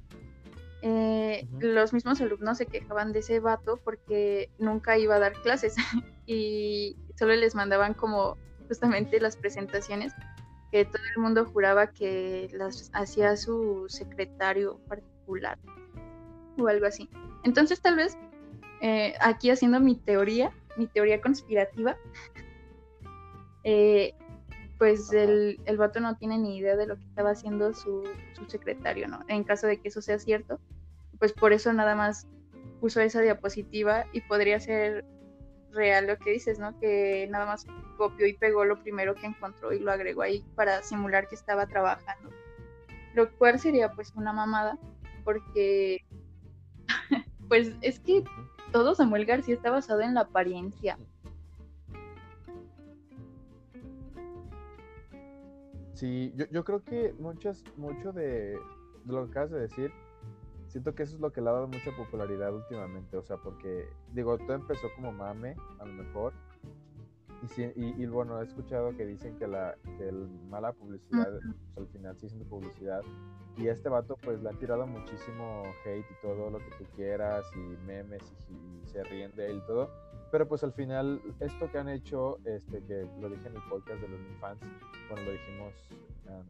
Speaker 2: eh, los mismos alumnos se quejaban de ese vato porque nunca iba a dar clases y solo les mandaban como justamente las presentaciones que todo el mundo juraba que las hacía su secretario particular o algo así. Entonces tal vez eh, aquí haciendo mi teoría, mi teoría conspirativa, eh, pues el, el, vato no tiene ni idea de lo que estaba haciendo su, secretario, ¿no? En caso de que eso sea cierto, pues por eso nada más puso esa diapositiva y podría ser real lo que dices, ¿no? Que nada más copió y pegó lo primero que encontró y lo agregó ahí para simular que estaba trabajando. Lo cual sería pues una mamada, porque pues es que todo Samuel García está basado en la apariencia.
Speaker 1: Sí, yo, yo creo que muchas, mucho de, lo que acabas de decir, siento que eso es lo que le ha dado mucha popularidad últimamente, o sea, porque, digo, todo empezó como mame, a lo mejor, y, y, bueno, he escuchado que dicen que la que el mala publicidad, pues, al final sí siendo publicidad, y a este vato pues le han tirado muchísimo hate y todo lo que tú quieras, y memes, y, y se ríen de él y todo, pero pues al final, esto que han hecho, este, que lo dije en el podcast de los fans, cuando lo dijimos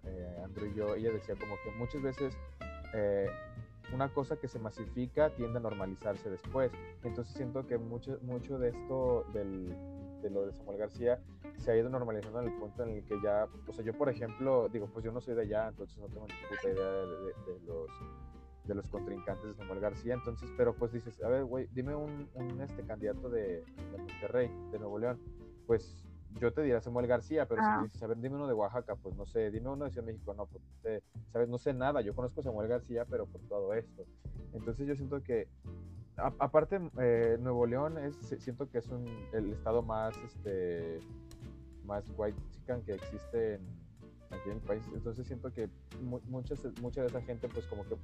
Speaker 1: eh, Andrew y yo, ella decía como que muchas veces eh, una cosa que se masifica tiende a normalizarse después. Entonces siento que mucho, mucho de esto del, de lo de Samuel García se ha ido normalizando en el punto en el que ya, o sea, yo por ejemplo, digo, pues yo no soy de allá, entonces no tengo ni puta idea de los de los contrincantes de Samuel García. Entonces, pero pues dices, a ver, güey, dime un, un, este candidato de, de, Monterrey, de Nuevo León. Pues yo te diría Samuel García, pero si me dices, a ver, dime uno de Oaxaca, pues no sé, dime uno de Ciudad de México, no, pues, sabes, no sé nada. Yo conozco a Samuel García, pero por todo esto. Entonces yo siento que aparte eh, Nuevo León es siento que es un, el estado más este más white que existe en, aquí en el país entonces siento que muchas mucha de esa gente pues como que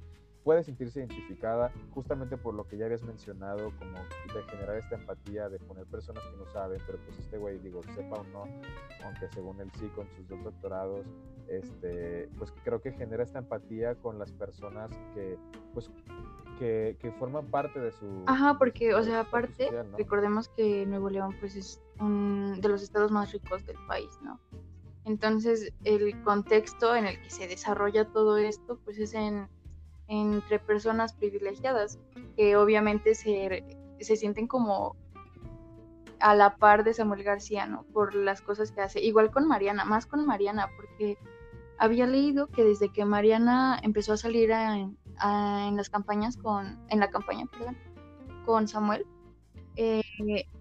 Speaker 1: puede sentirse identificada justamente por lo que ya habías mencionado, como de generar esta empatía, de poner personas que no saben, pero pues este güey, digo, sepa o no, aunque según él sí, con sus dos doctorados, este, pues creo que genera esta empatía con las personas que, pues, que, que forman parte de su...
Speaker 2: Ajá, porque, o sea, aparte, recordemos que Nuevo León, pues, es un de los estados más ricos del país, ¿no? Entonces, el contexto en el que se desarrolla todo esto, pues es en entre personas privilegiadas, que obviamente se, se sienten como a la par de Samuel García, ¿no? Por las cosas que hace. Igual con Mariana, más con Mariana, porque había leído que desde que Mariana empezó a salir en las campañas con, en la campaña, perdón, con Samuel, eh,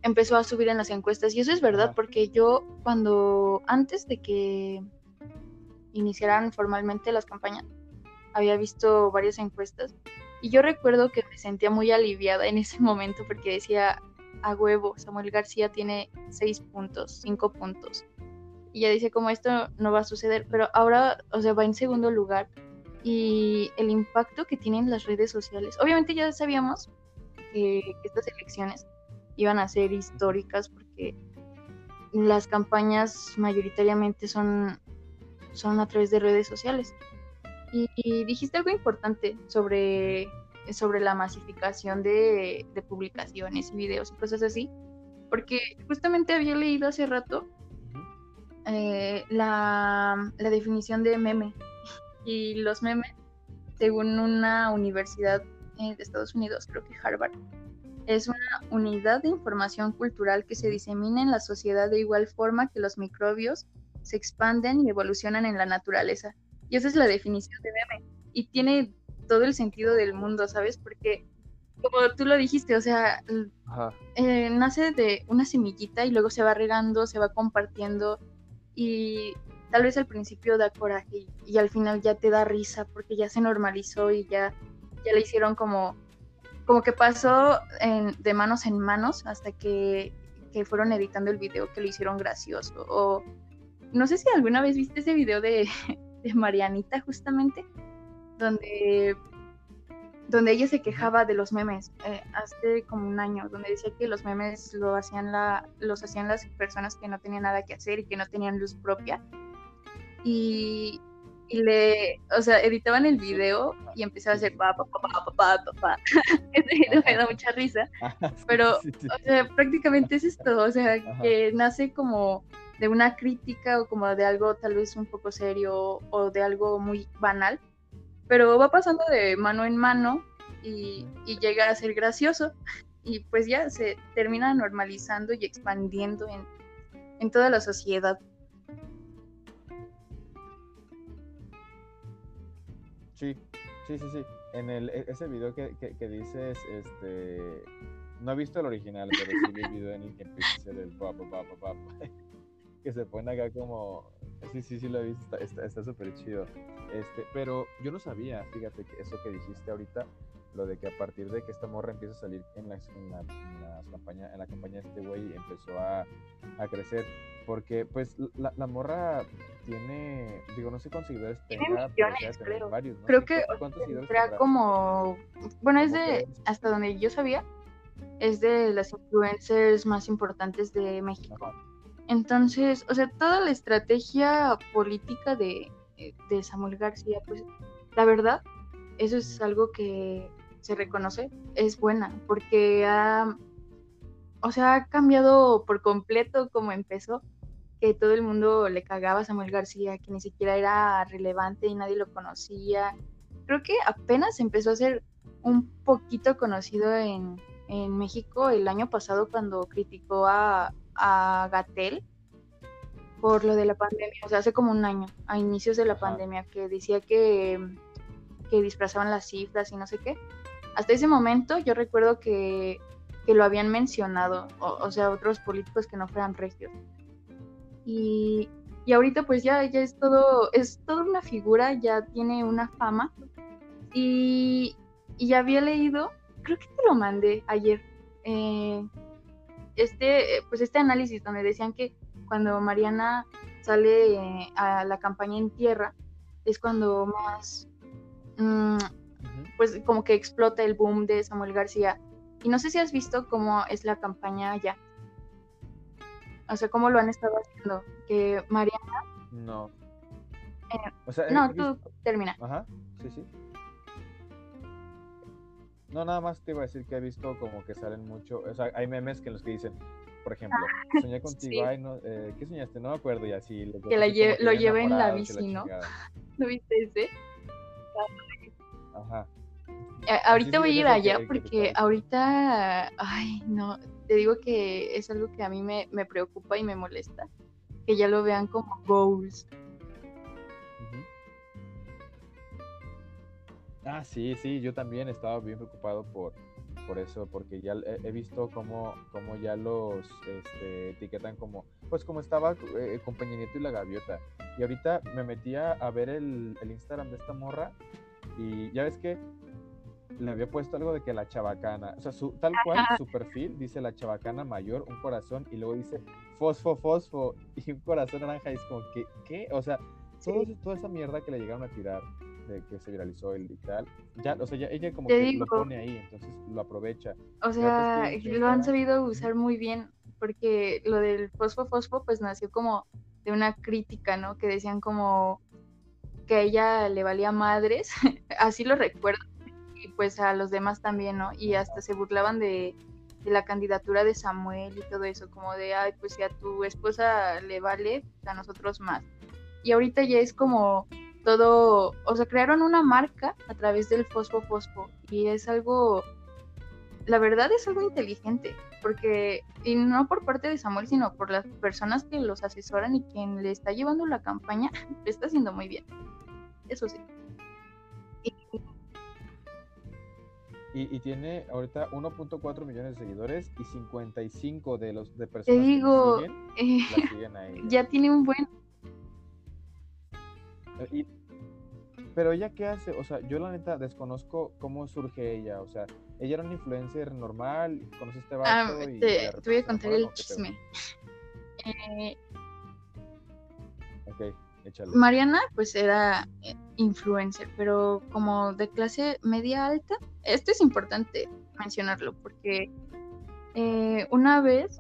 Speaker 2: empezó a subir en las encuestas. Y eso es verdad, porque yo cuando, antes de que iniciaran formalmente las campañas, había visto varias encuestas y yo recuerdo que me sentía muy aliviada en ese momento porque decía, a huevo, Samuel García tiene seis puntos, cinco puntos. Y ya dice como esto no va a suceder, pero ahora, o sea, va en segundo lugar. Y el impacto que tienen las redes sociales. Obviamente ya sabíamos que, que estas elecciones iban a ser históricas porque las campañas mayoritariamente son, son a través de redes sociales. Y, dijiste algo importante sobre, sobre la masificación de, publicaciones y videos y cosas así, porque justamente había leído hace rato eh, la, la definición de meme y los memes, según una universidad eh, de Estados Unidos, creo que Harvard, es una unidad de información cultural que se disemina en la sociedad de igual forma que los microbios se expanden y evolucionan en la naturaleza. Y esa es la definición de meme. Y tiene todo el sentido del mundo, ¿sabes? Porque, como tú lo dijiste, o sea, eh, nace de una semillita y luego se va regando, se va compartiendo y tal vez al principio da coraje y, al final ya te da risa porque ya se normalizó y ya, ya le hicieron como, como que pasó de manos en manos hasta que, que fueron editando el video que lo hicieron gracioso. O no sé si alguna vez viste ese video de, de Marianita justamente, donde, donde ella se quejaba de los memes eh, hace como un año, donde decía que los memes lo hacían la, los hacían las personas que no tenían nada que hacer y que no tenían luz propia. Y, y le, o sea, editaban el video y empezaba a hacer pa, pa, pa, pa, pa, pa, pa. Me da mucha risa, pero, o sea, prácticamente es esto, o sea, que nace como de una crítica o como de algo tal vez un poco serio o de algo muy banal, pero va pasando de mano en mano y, llega a ser gracioso. Y pues ya se termina normalizando y expandiendo en, toda la sociedad.
Speaker 1: Sí, sí, sí, sí. En el, e, ese video que, que, dices, este, no he visto el original, pero sí vi el video en el que empieza a hacer el que se pone acá como, sí, sí, sí lo he visto, está súper chido. Este, pero yo no sabía, fíjate, que eso que dijiste ahorita, lo de que a partir de que esta morra empieza a salir en la, en la, en la campaña de este güey, empezó a, a, crecer. Porque, pues, la, la, morra tiene, digo, no sé cuántos seguidores
Speaker 2: tiene millones, creo. Varios, ¿no? Creo que era como, bueno, es de, hasta donde yo sabía, es de las influencers más importantes de México. Entonces, o sea, toda la estrategia política de, de Samuel García, pues la verdad, eso es algo que se reconoce, es buena, porque ha, o sea, ha cambiado por completo como empezó, que todo el mundo le cagaba a Samuel García, que ni siquiera era relevante y nadie lo conocía. Creo que apenas empezó a ser un poquito conocido en, en México el año pasado cuando criticó a, a Gatel por lo de la pandemia, o sea, hace como un año, a inicios de la pandemia, que decía que, que disfrazaban las cifras y no sé qué. Hasta ese momento yo recuerdo que, que lo habían mencionado, o, sea, otros políticos que no fueran regios. Y, y ahorita pues ya, ya es todo, es toda una figura, ya tiene una fama. Y, y había leído, creo que te lo mandé ayer, eh, este, pues este análisis donde decían que cuando Mariana sale eh, a la campaña en tierra, es cuando más, mm, pues como que explota el boom de Samuel García. Y no sé si has visto cómo es la campaña allá. O sea, cómo lo han estado haciendo. Que Mariana...
Speaker 1: No.
Speaker 2: Eh, no, tú termina.
Speaker 1: Ajá, sí, sí. No, nada más te iba a decir que he visto como que salen mucho, o sea, hay memes que en los que dicen, por ejemplo, ah, soñé contigo, ay, no, eh, ¿qué soñaste? No me acuerdo y así.
Speaker 2: que la lo lleve en la bici, ¿no? ¿No viste ese?
Speaker 1: Ajá.
Speaker 2: Ahorita voy a ir allá porque ahorita, ay, no, te digo que es algo que a mí me, me preocupa y me molesta, que ya lo vean como goals.
Speaker 1: Ah, sí, sí, yo también estaba bien preocupado por, por eso, porque ya he, visto cómo, cómo, ya los este, etiquetan como, pues como estaba eh, con Peña y la gaviota. Y ahorita me metía a ver el, el, Instagram de esta morra y ya ves que le había puesto algo de que la chabacana, o sea, su, tal cual su perfil dice la chabacana mayor, un corazón y luego dice fosfo, fosfo y un corazón naranja y es como que, ¿qué? O sea, toda esa mierda que le llegaron a tirar de que se viralizó el y tal, ya, o sea, ya, ella como que lo pone ahí, entonces lo aprovecha.
Speaker 2: O sea, lo han sabido usar muy bien, porque lo del fosfo fosfo pues nació como de una crítica, ¿no? Que decían como que a ella le valía madres, así lo recuerdo, pues a los demás también, ¿no? Y hasta se burlaban de, la candidatura de Samuel y todo eso, como de, ay, pues si a tu esposa le vale, pues, a nosotros más. Y ahorita ya es como todo, o sea, crearon una marca a través del fosfo fosfo y es algo, la verdad es algo inteligente, porque, y no por parte de Samuel, sino por las personas que los asesoran y quien le está llevando la campaña, está haciendo muy bien. Eso sí.
Speaker 1: Tiene ahorita 1.4 millones de seguidores y 55 de los de personas
Speaker 2: Te digo, que siguen, eh, ya tiene un buen.
Speaker 1: Eh, pero ella qué hace, o sea, yo la neta desconozco cómo surge ella, o sea, ella era una influencer normal, conoce este
Speaker 2: ah, vato y te, voy a contar el chisme. Eh,
Speaker 1: ok, échale.
Speaker 2: Mariana, pues era influencer, pero como de clase media alta. Esto es importante mencionarlo porque eh, una vez,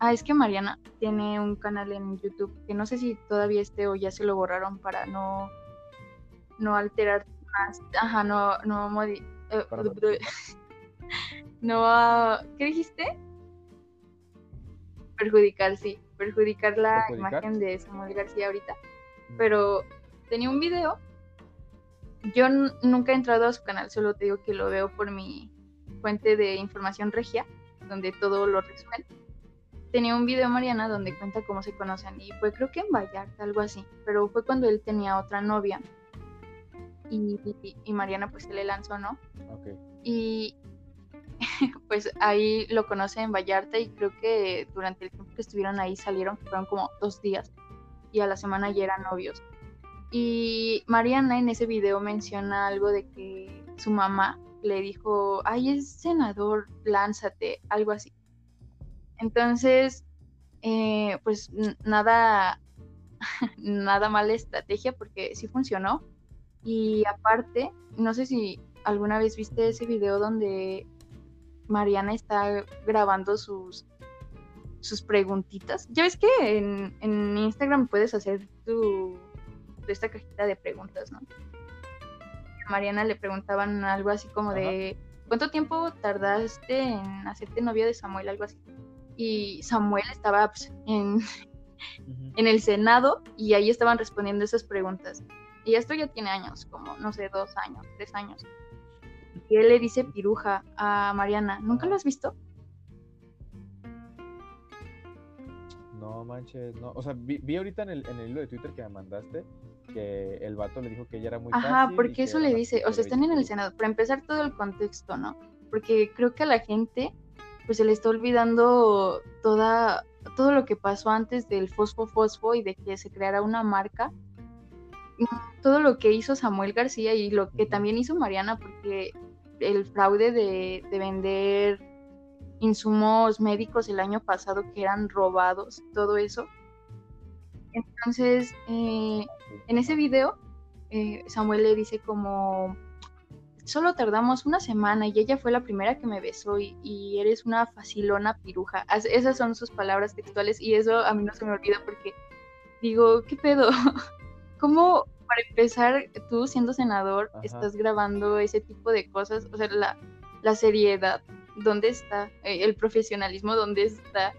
Speaker 2: ah, es que Mariana tiene un canal en YouTube que no sé si todavía esté o ya se lo borraron para no, no alterar más, ajá, no, no eh, no, ¿qué dijiste? Perjudicar, sí, perjudicar la imagen de Samuel García ahorita. Pero tenía un video yo nunca he entrado a su canal, solo te digo que lo veo por mi fuente de información regia, donde todo lo resumen. Tenía un video Mariana donde cuenta cómo se conocen y fue creo que en Vallarta, algo así, pero fue cuando él tenía otra novia y, y, Mariana pues se le lanzó, ¿no? Y pues ahí lo conoce en Vallarta y creo que durante el tiempo que estuvieron ahí salieron, fueron como dos días y a la semana ya eran novios. Y Mariana en ese video menciona algo de que su mamá le dijo, ay, es senador, lánzate, algo así. Entonces, eh, pues nada, nada mala estrategia porque sí funcionó. Y aparte, no sé si alguna vez viste ese video donde Mariana está grabando sus, sus preguntitas. Ya ves que en, en Instagram puedes hacer tu esta cajita de preguntas, ¿no? A Mariana le preguntaban algo así como de, ¿cuánto tiempo tardaste en hacerte novia de Samuel? Algo así. Y Samuel estaba pues, en, en el Senado y ahí estaban respondiendo esas preguntas. Y esto ya tiene años, como, no sé, dos años, tres años. Y él le dice piruja a Mariana. ¿Nunca lo has visto?
Speaker 1: No manches, no. O sea, vi, ahorita en el, en el hilo de Twitter que me mandaste que el vato le dijo que ella era muy
Speaker 2: Ajá, porque eso le dice, o sea, están en el Senado, para empezar todo el contexto, ¿no? Porque creo que a la gente pues se le está olvidando toda todo lo que pasó antes del fosfo fosfo y de que se creara una marca. Todo lo que hizo Samuel García y lo que también hizo Mariana, porque el fraude de, de vender insumos médicos el año pasado que eran robados, todo eso. Entonces, eh, en ese video, eh, Samuel le dice como, solo tardamos una semana y ella fue la primera que me besó y, eres una facilona piruja. esas son sus palabras textuales y eso a mí no se me olvida porque digo, ¿qué pedo? ¿Cómo, para empezar, tú siendo senador, estás grabando ese tipo de cosas? O sea, la, la seriedad, ¿dónde está? Eh, el profesionalismo, ¿dónde está?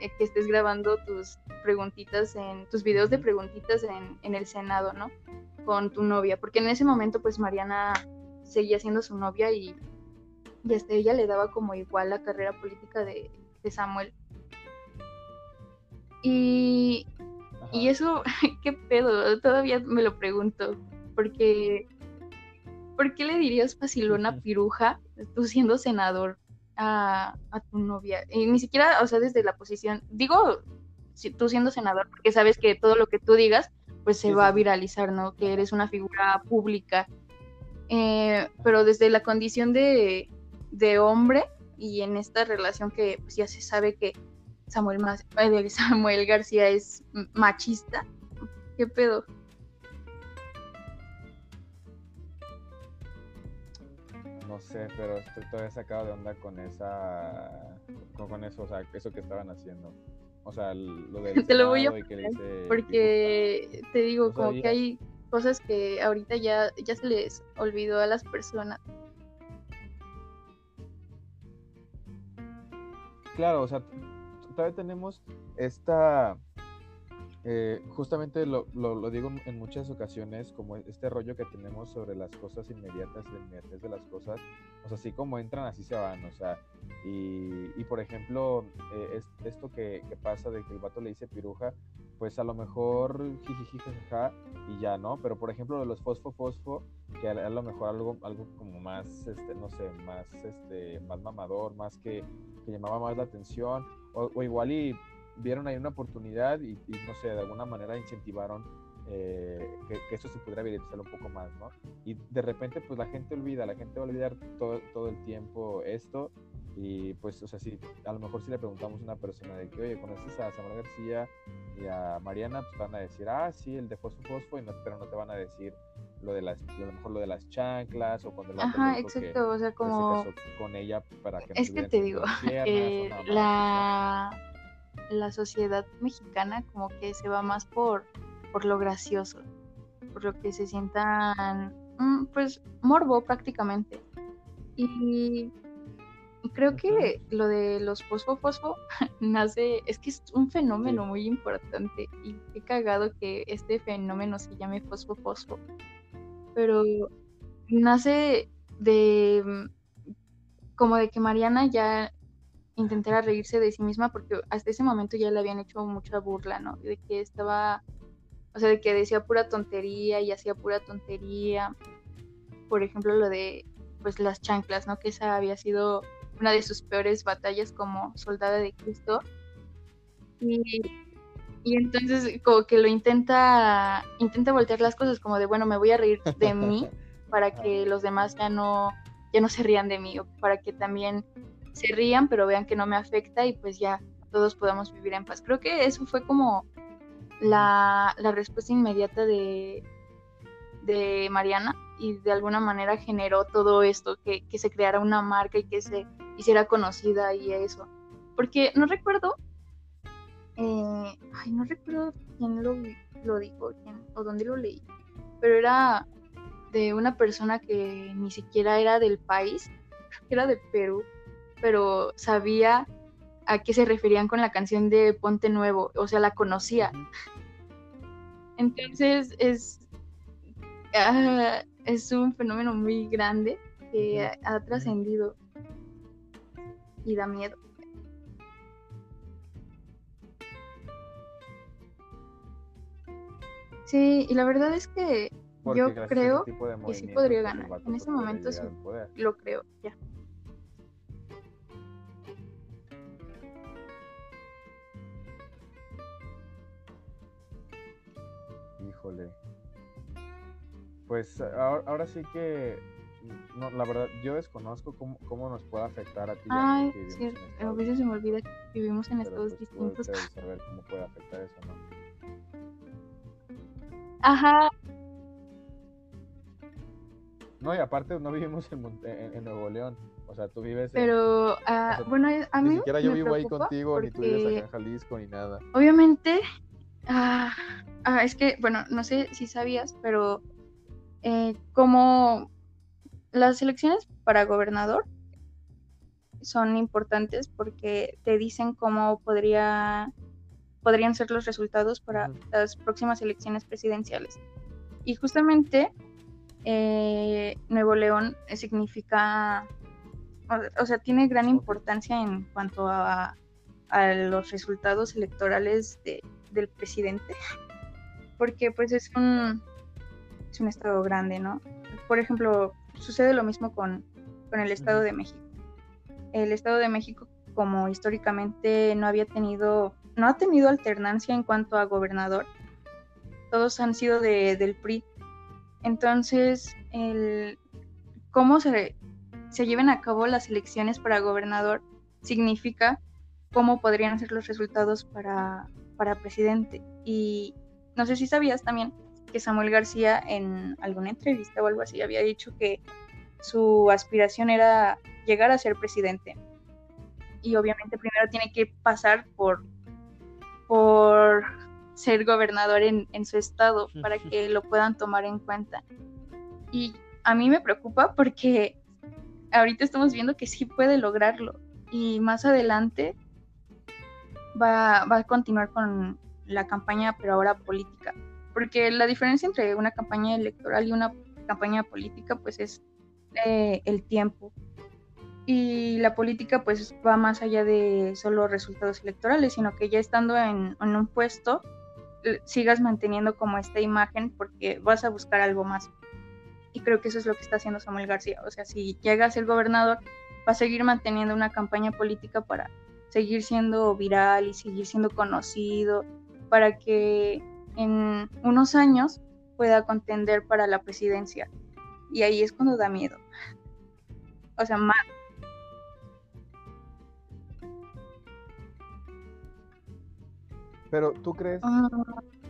Speaker 2: Eh, que estés grabando tus preguntitas en tus videos de preguntitas en, el Senado, ¿no? Con tu novia, porque en ese momento pues Mariana seguía siendo su novia y, y hasta ella le daba como igual la carrera política de, Samuel. Y, y eso, ¿qué pedo? Todavía me lo pregunto, porque ¿por qué le dirías facilona piruja tú siendo senador? A, tu novia. Y ni siquiera, o sea, desde la posición, digo, si, tú siendo senador, porque sabes que todo lo que tú digas, pues se va a viralizar, ¿no? Que eres una figura pública. Eh, pero desde la condición de, de, hombre y en esta relación que pues, ya se sabe que Samuel, Samuel García es machista, ¿qué pedo?
Speaker 1: No sé, pero estoy todavía sacado de onda con esa, con, eso, o sea, eso que estaban haciendo. O sea, lo del
Speaker 2: te lo voy a porque te digo, como que hay cosas que ahorita ya, ya se les olvidó a las personas.
Speaker 1: Claro, o sea, todavía tenemos esta eh, justamente lo, digo en muchas ocasiones, como este rollo que tenemos sobre las cosas inmediatas, la inmediatez de las cosas, o sea, así como entran, así se van, o sea, y, y por ejemplo, eh, es, esto que, pasa de que el vato le dice piruja, pues a lo mejor jijiji, y ya, ¿no? Pero por ejemplo, los fosfo, fosfo, que a, lo mejor algo, algo como más, este, no sé, más, este, más mamador, más que, que llamaba más la atención, o, o igual y vieron ahí una oportunidad y, no sé, de alguna manera incentivaron eh, que, eso se pudiera viralizar un poco más, ¿no? Y de repente, pues la gente olvida, la gente va a olvidar todo, todo el tiempo esto y pues, o sea, si a lo mejor si le preguntamos a una persona de que, oye, ¿conoces a Samuel García y a Mariana? Pues van a decir, ah, sí, el de Fosfo Fosfo, y no, pero no te van a decir lo de las, a lo mejor lo de las chanclas o cuando la
Speaker 2: Ajá, exacto, o sea, como...
Speaker 1: con ella para que...
Speaker 2: Es que te digo, eh, la la sociedad mexicana como que se va más por, por lo gracioso, por lo que se sientan, mm, pues, morbo prácticamente. Y creo que lo de los fosfo-fosfo nace, es que es un fenómeno muy importante y he cagado que este fenómeno se llame fosfo-fosfo, pero nace de como de que Mariana ya intentara reírse de sí misma porque hasta ese momento ya le habían hecho mucha burla, ¿no? De que estaba, o sea, de que decía pura tontería y hacía pura tontería. Por ejemplo, lo de, pues, las chanclas, ¿no? Que esa había sido una de sus peores batallas como soldada de Cristo. Y, y entonces como que lo intenta, intenta voltear las cosas como de, bueno, me voy a reír de mí para que los demás ya no, ya no se rían de mí o para que también se rían, pero vean que no me afecta y pues ya todos podamos vivir en paz. Creo que eso fue como la, respuesta inmediata de, de Mariana y de alguna manera generó todo esto, que, se creara una marca y que se hiciera conocida y eso. Porque no recuerdo, eh, ay, no recuerdo quién lo, lo dijo o dónde lo leí, pero era de una persona que ni siquiera era del país, era de Perú, pero sabía a qué se referían con la canción de Ponte Nuevo, o sea, la conocía. Entonces es, ah, es un fenómeno muy grande que ha, trascendido y da miedo. Sí, y la verdad es que yo creo que sí podría ganar. En ese momento sí lo creo, ya.
Speaker 1: Pues ahora, sí que, no, la verdad, yo desconozco cómo, cómo nos puede afectar a ti.
Speaker 2: Ay, cierto, a veces se me olvida que vivimos en estados
Speaker 1: pues,
Speaker 2: distintos.
Speaker 1: saber cómo puede afectar eso, ¿no?
Speaker 2: Ajá.
Speaker 1: No, y aparte no vivimos en, Nuevo León. O sea, tú vives
Speaker 2: Pero, ah, bueno, a mí.
Speaker 1: Ni siquiera yo vivo ahí contigo, ni tú vives acá en Jalisco, ni nada.
Speaker 2: Obviamente, Ah, ah, es que, bueno, no sé si sabías, pero eh, como las elecciones para gobernador son importantes porque te dicen cómo podría, podrían ser los resultados para las próximas elecciones presidenciales. Y justamente eh, Nuevo León significa, o, sea, tiene gran importancia en cuanto a, a los resultados electorales de, del presidente, porque pues es un, es un estado grande, ¿no? Por ejemplo, sucede lo mismo con, con el Estado de México. El Estado de México, como históricamente no había tenido, no ha tenido alternancia en cuanto a gobernador, todos han sido de, del PRI. Entonces, el, cómo se, se lleven a cabo las elecciones para gobernador significa cómo podrían ser los resultados para, para presidente. Y no sé si sabías también que Samuel García en alguna entrevista o algo así había dicho que su aspiración era llegar a ser presidente. Y obviamente primero tiene que pasar por, por ser gobernador en, en su estado para que lo puedan tomar en cuenta. Y a mí me preocupa porque ahorita estamos viendo que sí puede lograrlo y más adelante va, va a continuar con la campaña, pero ahora política. Porque la diferencia entre una campaña electoral y una campaña política, pues es eh, el tiempo. Y la política, pues va más allá de solo resultados electorales, sino que ya estando en, en un puesto, sigas manteniendo como esta imagen porque vas a buscar algo más. Y creo que eso es lo que está haciendo Samuel García. O sea, si llega a ser gobernador, va a seguir manteniendo una campaña política para seguir siendo viral y seguir siendo conocido, para que en unos años pueda contender para la presidencia. Y ahí es cuando da miedo. O sea, más.
Speaker 1: Pero tú crees,
Speaker 2: Ah,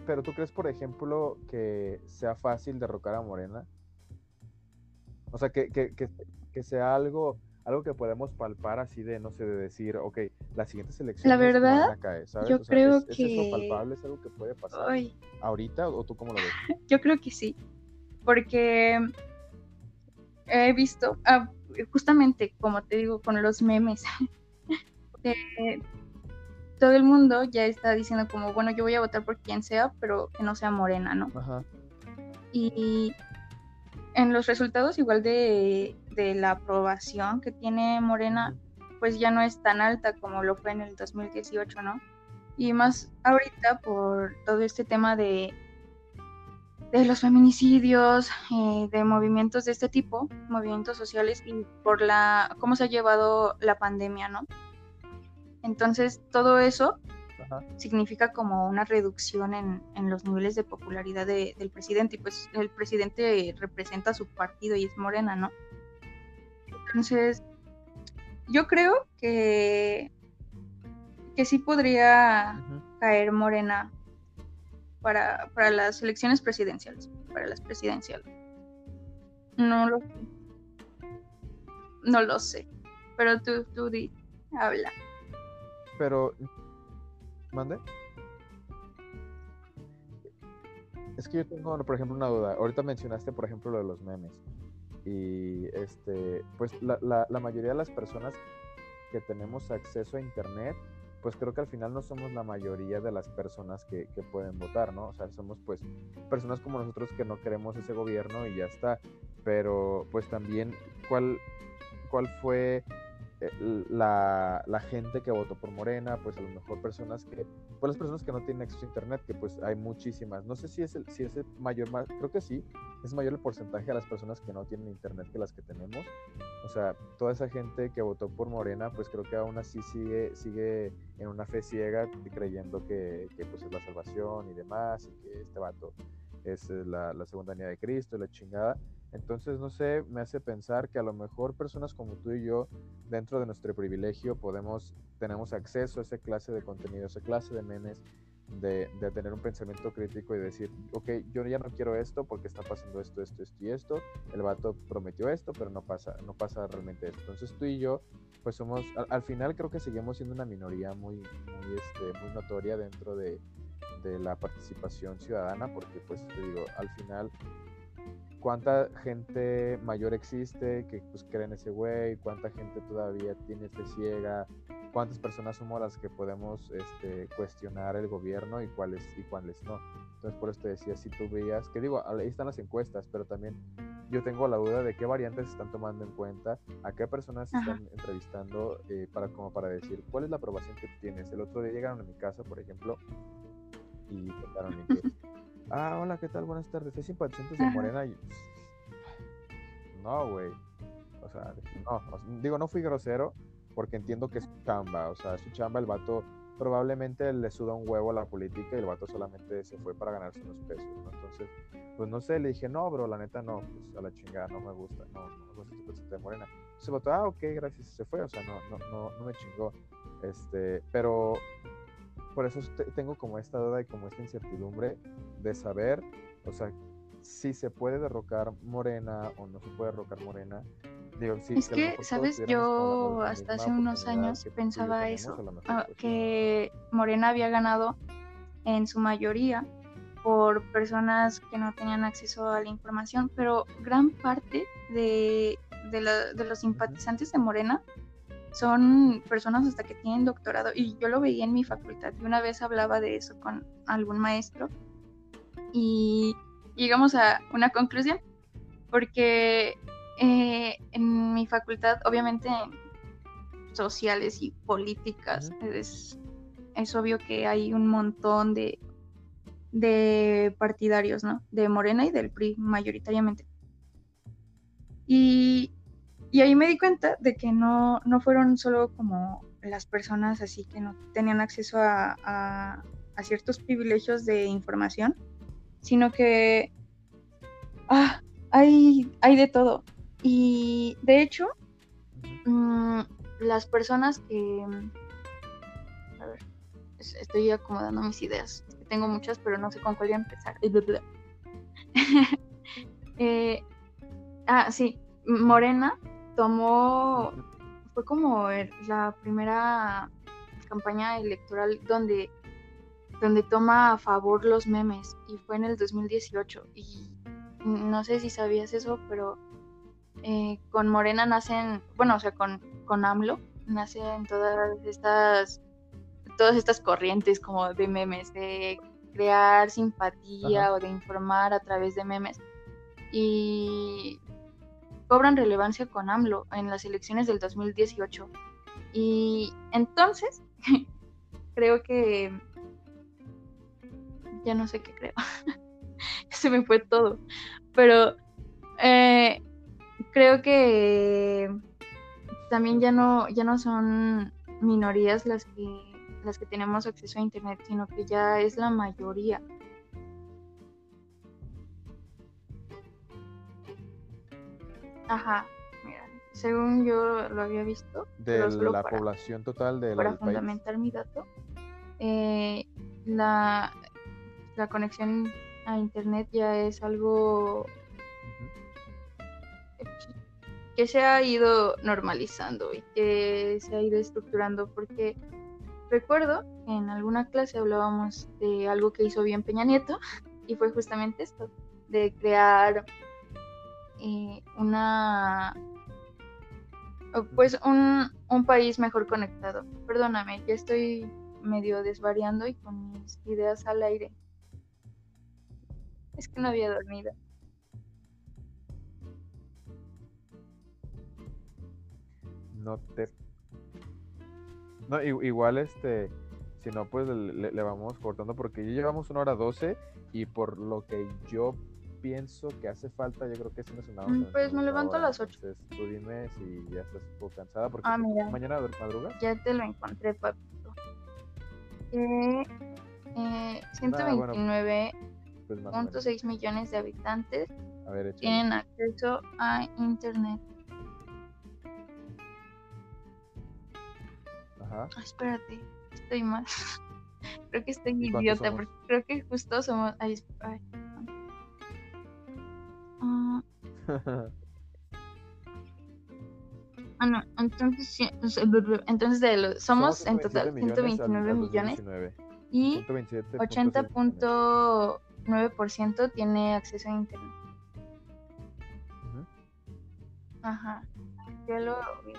Speaker 1: pero tú crees, por ejemplo, que sea fácil derrocar a Morena. O sea, que, que, que, que sea algo, algo que podemos palpar así de, no sé, de decir, ok, las siguientes elecciones
Speaker 2: La verdad, yo
Speaker 1: O sea,
Speaker 2: creo
Speaker 1: ¿es, ¿es eso
Speaker 2: que-
Speaker 1: palpable? ¿Es algo que puede pasar
Speaker 2: ay,
Speaker 1: ahorita o tú cómo lo ves?
Speaker 2: yo creo que sí. Porque he visto, ah, justamente como te digo, con los memes, de- todo el mundo ya está diciendo como, bueno, yo voy a votar por quien sea, pero que no sea morena, ¿no?
Speaker 1: Ajá.
Speaker 2: Y en los resultados igual de, de la aprobación que tiene Morena, pues ya no es tan alta como lo fue en el 2018, ¿no? Y más ahorita por todo este tema de, de los feminicidios, eh, de movimientos de este tipo, movimientos sociales y por la cómo se ha llevado la pandemia, ¿no? Entonces, todo eso. Significa como una reducción en, en los niveles de popularidad de- del presidente. Y pues el presidente representa a su partido y es morena, ¿no? Entonces, yo creo que, que sí podría caer morena para, para las elecciones presidenciales, para las presidenciales. No lo no lo sé. Pero tú, tú di, habla.
Speaker 1: Pero, ¿mande? Es que yo tengo, por ejemplo, una duda. Ahorita mencionaste, por ejemplo, lo de los memes. Y este, pues la, la, mayoría de las personas que tenemos acceso a internet, pues creo que al final no somos la mayoría de las personas que, que pueden votar, ¿no? O sea, somos pues personas como nosotros que no queremos ese gobierno y ya está. Pero pues también, ¿cuál, cuál fue la, la gente que votó por Morena? Pues a lo mejor personas que, pues las personas que no tienen acceso a internet, que pues hay muchísimas. No sé si es el, si es el mayor, ma- creo que sí, es mayor el porcentaje de las personas que no tienen internet que las que tenemos. O sea, toda esa gente que votó por Morena, pues creo que aún así sigue, sigue en una fe ciega creyendo que, que, pues es la salvación y demás, y que este vato es eh, la, la segunda venida de Cristo, la chingada. Entonces, no sé, me hace pensar que a lo mejor personas como tú y yo, dentro de nuestro privilegio, podemos, tenemos acceso a esa clase de contenido, a esa clase de memes, de, de tener un pensamiento crítico y decir, ok, yo ya no quiero esto porque está pasando esto, esto, esto y esto. El vato prometió esto, pero no pasa, no pasa realmente esto. Entonces tú y yo, pues somos, al, al final creo que seguimos siendo una minoría muy, muy, este, muy notoria dentro de, de la participación ciudadana, porque pues te digo, al final cuánta gente mayor existe que pues cree en ese güey, cuánta gente todavía tiene fe ciega, cuántas personas somos las que podemos este, cuestionar el gobierno y cuáles y cuáles no. Entonces por eso te decía, si tú veías, que digo, ahí están las encuestas, pero también yo tengo la duda de qué variantes están tomando en cuenta, a qué personas se
Speaker 2: Ajá.
Speaker 1: están entrevistando eh, para como para decir cuál es la aprobación que tienes. El otro día llegaron a mi casa, por ejemplo, y tocaron y que, ah, hola, ¿qué tal? Buenas tardes. ¿Es simpatizantes de. Morena? Y, no, güey. O sea, no, digo, no fui grosero porque entiendo que es su chamba. O sea, es su chamba, el vato probablemente le suda un huevo a la política y el vato solamente se fue para ganarse unos pesos, ¿no? Entonces, pues no sé, le dije, no, bro, la neta no, pues a la chingada, no me gusta, no, no me gusta presidente de Morena. Entonces el vato, ah, ok, gracias, se fue, o sea, no, no, no, no me chingó. Este, pero por eso te- tengo como esta duda y como esta incertidumbre de saber, o sea, si se puede derrocar Morena o no se puede derrocar Morena. Digo, sí,
Speaker 2: Es que, ¿sabes?
Speaker 1: la-
Speaker 2: Yo
Speaker 1: la
Speaker 2: hasta hace unos años pensaba eso, ah,
Speaker 1: pues,
Speaker 2: que Morena había ganado en su mayoría por personas que no tenían acceso a la información, pero gran parte de, de, los simpatizantes de Morena son personas hasta que tienen doctorado y yo lo veía en mi facultad y una vez hablaba de eso con algún maestro y llegamos a una conclusión porque eh, en mi facultad obviamente sociales y políticas es, es obvio que hay un montón de de partidarios, ¿no? De Morena y del PRI mayoritariamente. Y, ahí me di cuenta de que no, no fueron solo como las personas así que no tenían acceso a, a, ciertos privilegios de información, sino que ah, hay, hay de todo. Y de hecho, mm, las personas que... A ver, estoy acomodando mis ideas tengo muchas, pero no sé con cuál voy a empezar. Eh, ah, sí, Morena tomó, fue como la primera campaña electoral donde, donde toma a favor los memes y fue en el 2018 y no sé si sabías eso, pero eh, con Morena nacen, bueno, o sea, con, con AMLO nacen todas estas todas estas corrientes como de memes, de crear simpatía o de informar a través de memes. Y cobran relevancia con AMLO en las elecciones del 2018. Y entonces, creo que... Ya no sé qué creo. Se me fue todo. Pero eh, creo que también ya no, ya no son minorías las que las que tenemos acceso a Internet, sino que ya es la mayoría. Ajá, mira, según yo lo había visto.
Speaker 1: De la población total de
Speaker 2: Para fundamentar mi dato, eh, la, la conexión a Internet ya es algo que se ha ido normalizando y que se ha ido estructurando porque Recuerdo que en alguna clase hablábamos de algo que hizo bien Peña Nieto y fue justamente esto, de crear eh, una pues un, un, país mejor conectado. Perdóname, ya estoy medio desvariando y con mis ideas al aire. Es que no había dormido.
Speaker 1: No te no, igual este, si no, pues le, vamos cortando porque ya llevamos una hora doce y por lo que yo pienso que hace falta, yo creo que sí nos sonamos.
Speaker 2: Mm, pues me levanto a las ocho.
Speaker 1: Entonces tú dime si ya estás un poco cansada porque
Speaker 2: ah, mira.
Speaker 1: mañana madrugas.
Speaker 2: Ya te lo encontré, papito. Eh, eh, 129.6 ah, pues millones de habitantes tienen acceso a internet. espérate, estoy mal. creo que estoy idiota, porque creo que justo somos. Ay, ah. Ah, no, entonces, entonces de los, somos, en total 129 millones, y 80.9% tiene acceso a internet. Ajá, yo lo vi.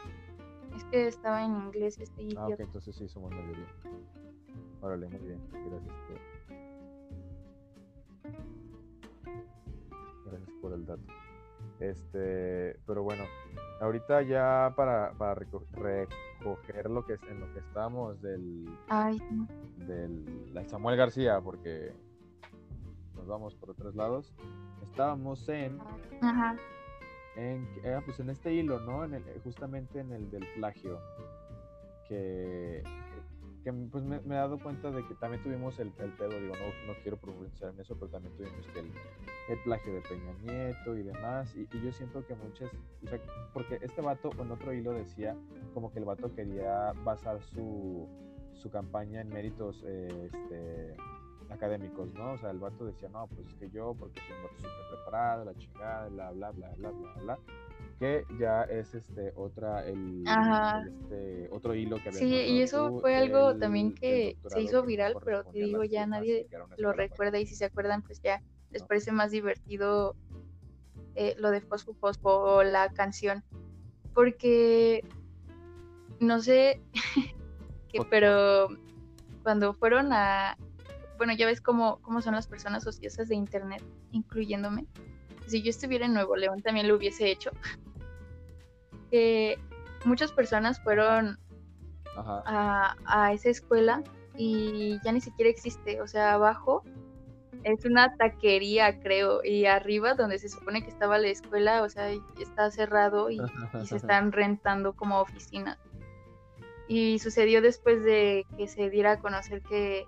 Speaker 2: Es que estaba en inglés este idioma. Ah, ok,
Speaker 1: entonces sí somos mayoría. Órale, muy bien. Gracias. Gracias por el dato. Este, pero bueno, ahorita ya para, para recoger lo que en lo que estamos del,
Speaker 2: Ay,
Speaker 1: del Samuel García, porque nos vamos por otros lados. Estábamos en
Speaker 2: Ajá
Speaker 1: en, eh, pues en este hilo, ¿no? En el, justamente en el del plagio, que, que, pues me, he dado cuenta de que también tuvimos el, el pedo, digo, no, no quiero profundizar en eso, pero también tuvimos el, el plagio de Peña Nieto y demás, y, yo siento que muchas, o sea, porque este vato en otro hilo decía como que el vato quería basar su, su campaña en méritos, eh, este académicos, ¿no? O sea, el vato decía, no, pues es que yo, porque soy un vato súper preparado, la chingada, bla, bla, bla, bla, bla, bla, que ya es este otra el,
Speaker 2: Ajá.
Speaker 1: este otro hilo que
Speaker 2: Sí, y eso
Speaker 1: tú,
Speaker 2: fue algo
Speaker 1: el-
Speaker 2: también que se hizo viral, pero te digo, ya nadie lo recuerda y si se acuerdan, pues ya les parece más divertido eh, lo de Fosfo Fosfo o la canción. Porque no sé, que, pero cuando fueron a, bueno, ya ves cómo, cómo son las personas ociosas de internet, incluyéndome. Si yo estuviera en Nuevo León también lo hubiese hecho. Que muchas personas fueron
Speaker 1: Ajá.
Speaker 2: a, a esa escuela y ya ni siquiera existe. O sea, abajo es una taquería, creo, y arriba, donde se supone que estaba la escuela, o sea, está cerrado y, y se están rentando como oficinas. Y sucedió después de que se diera a conocer que,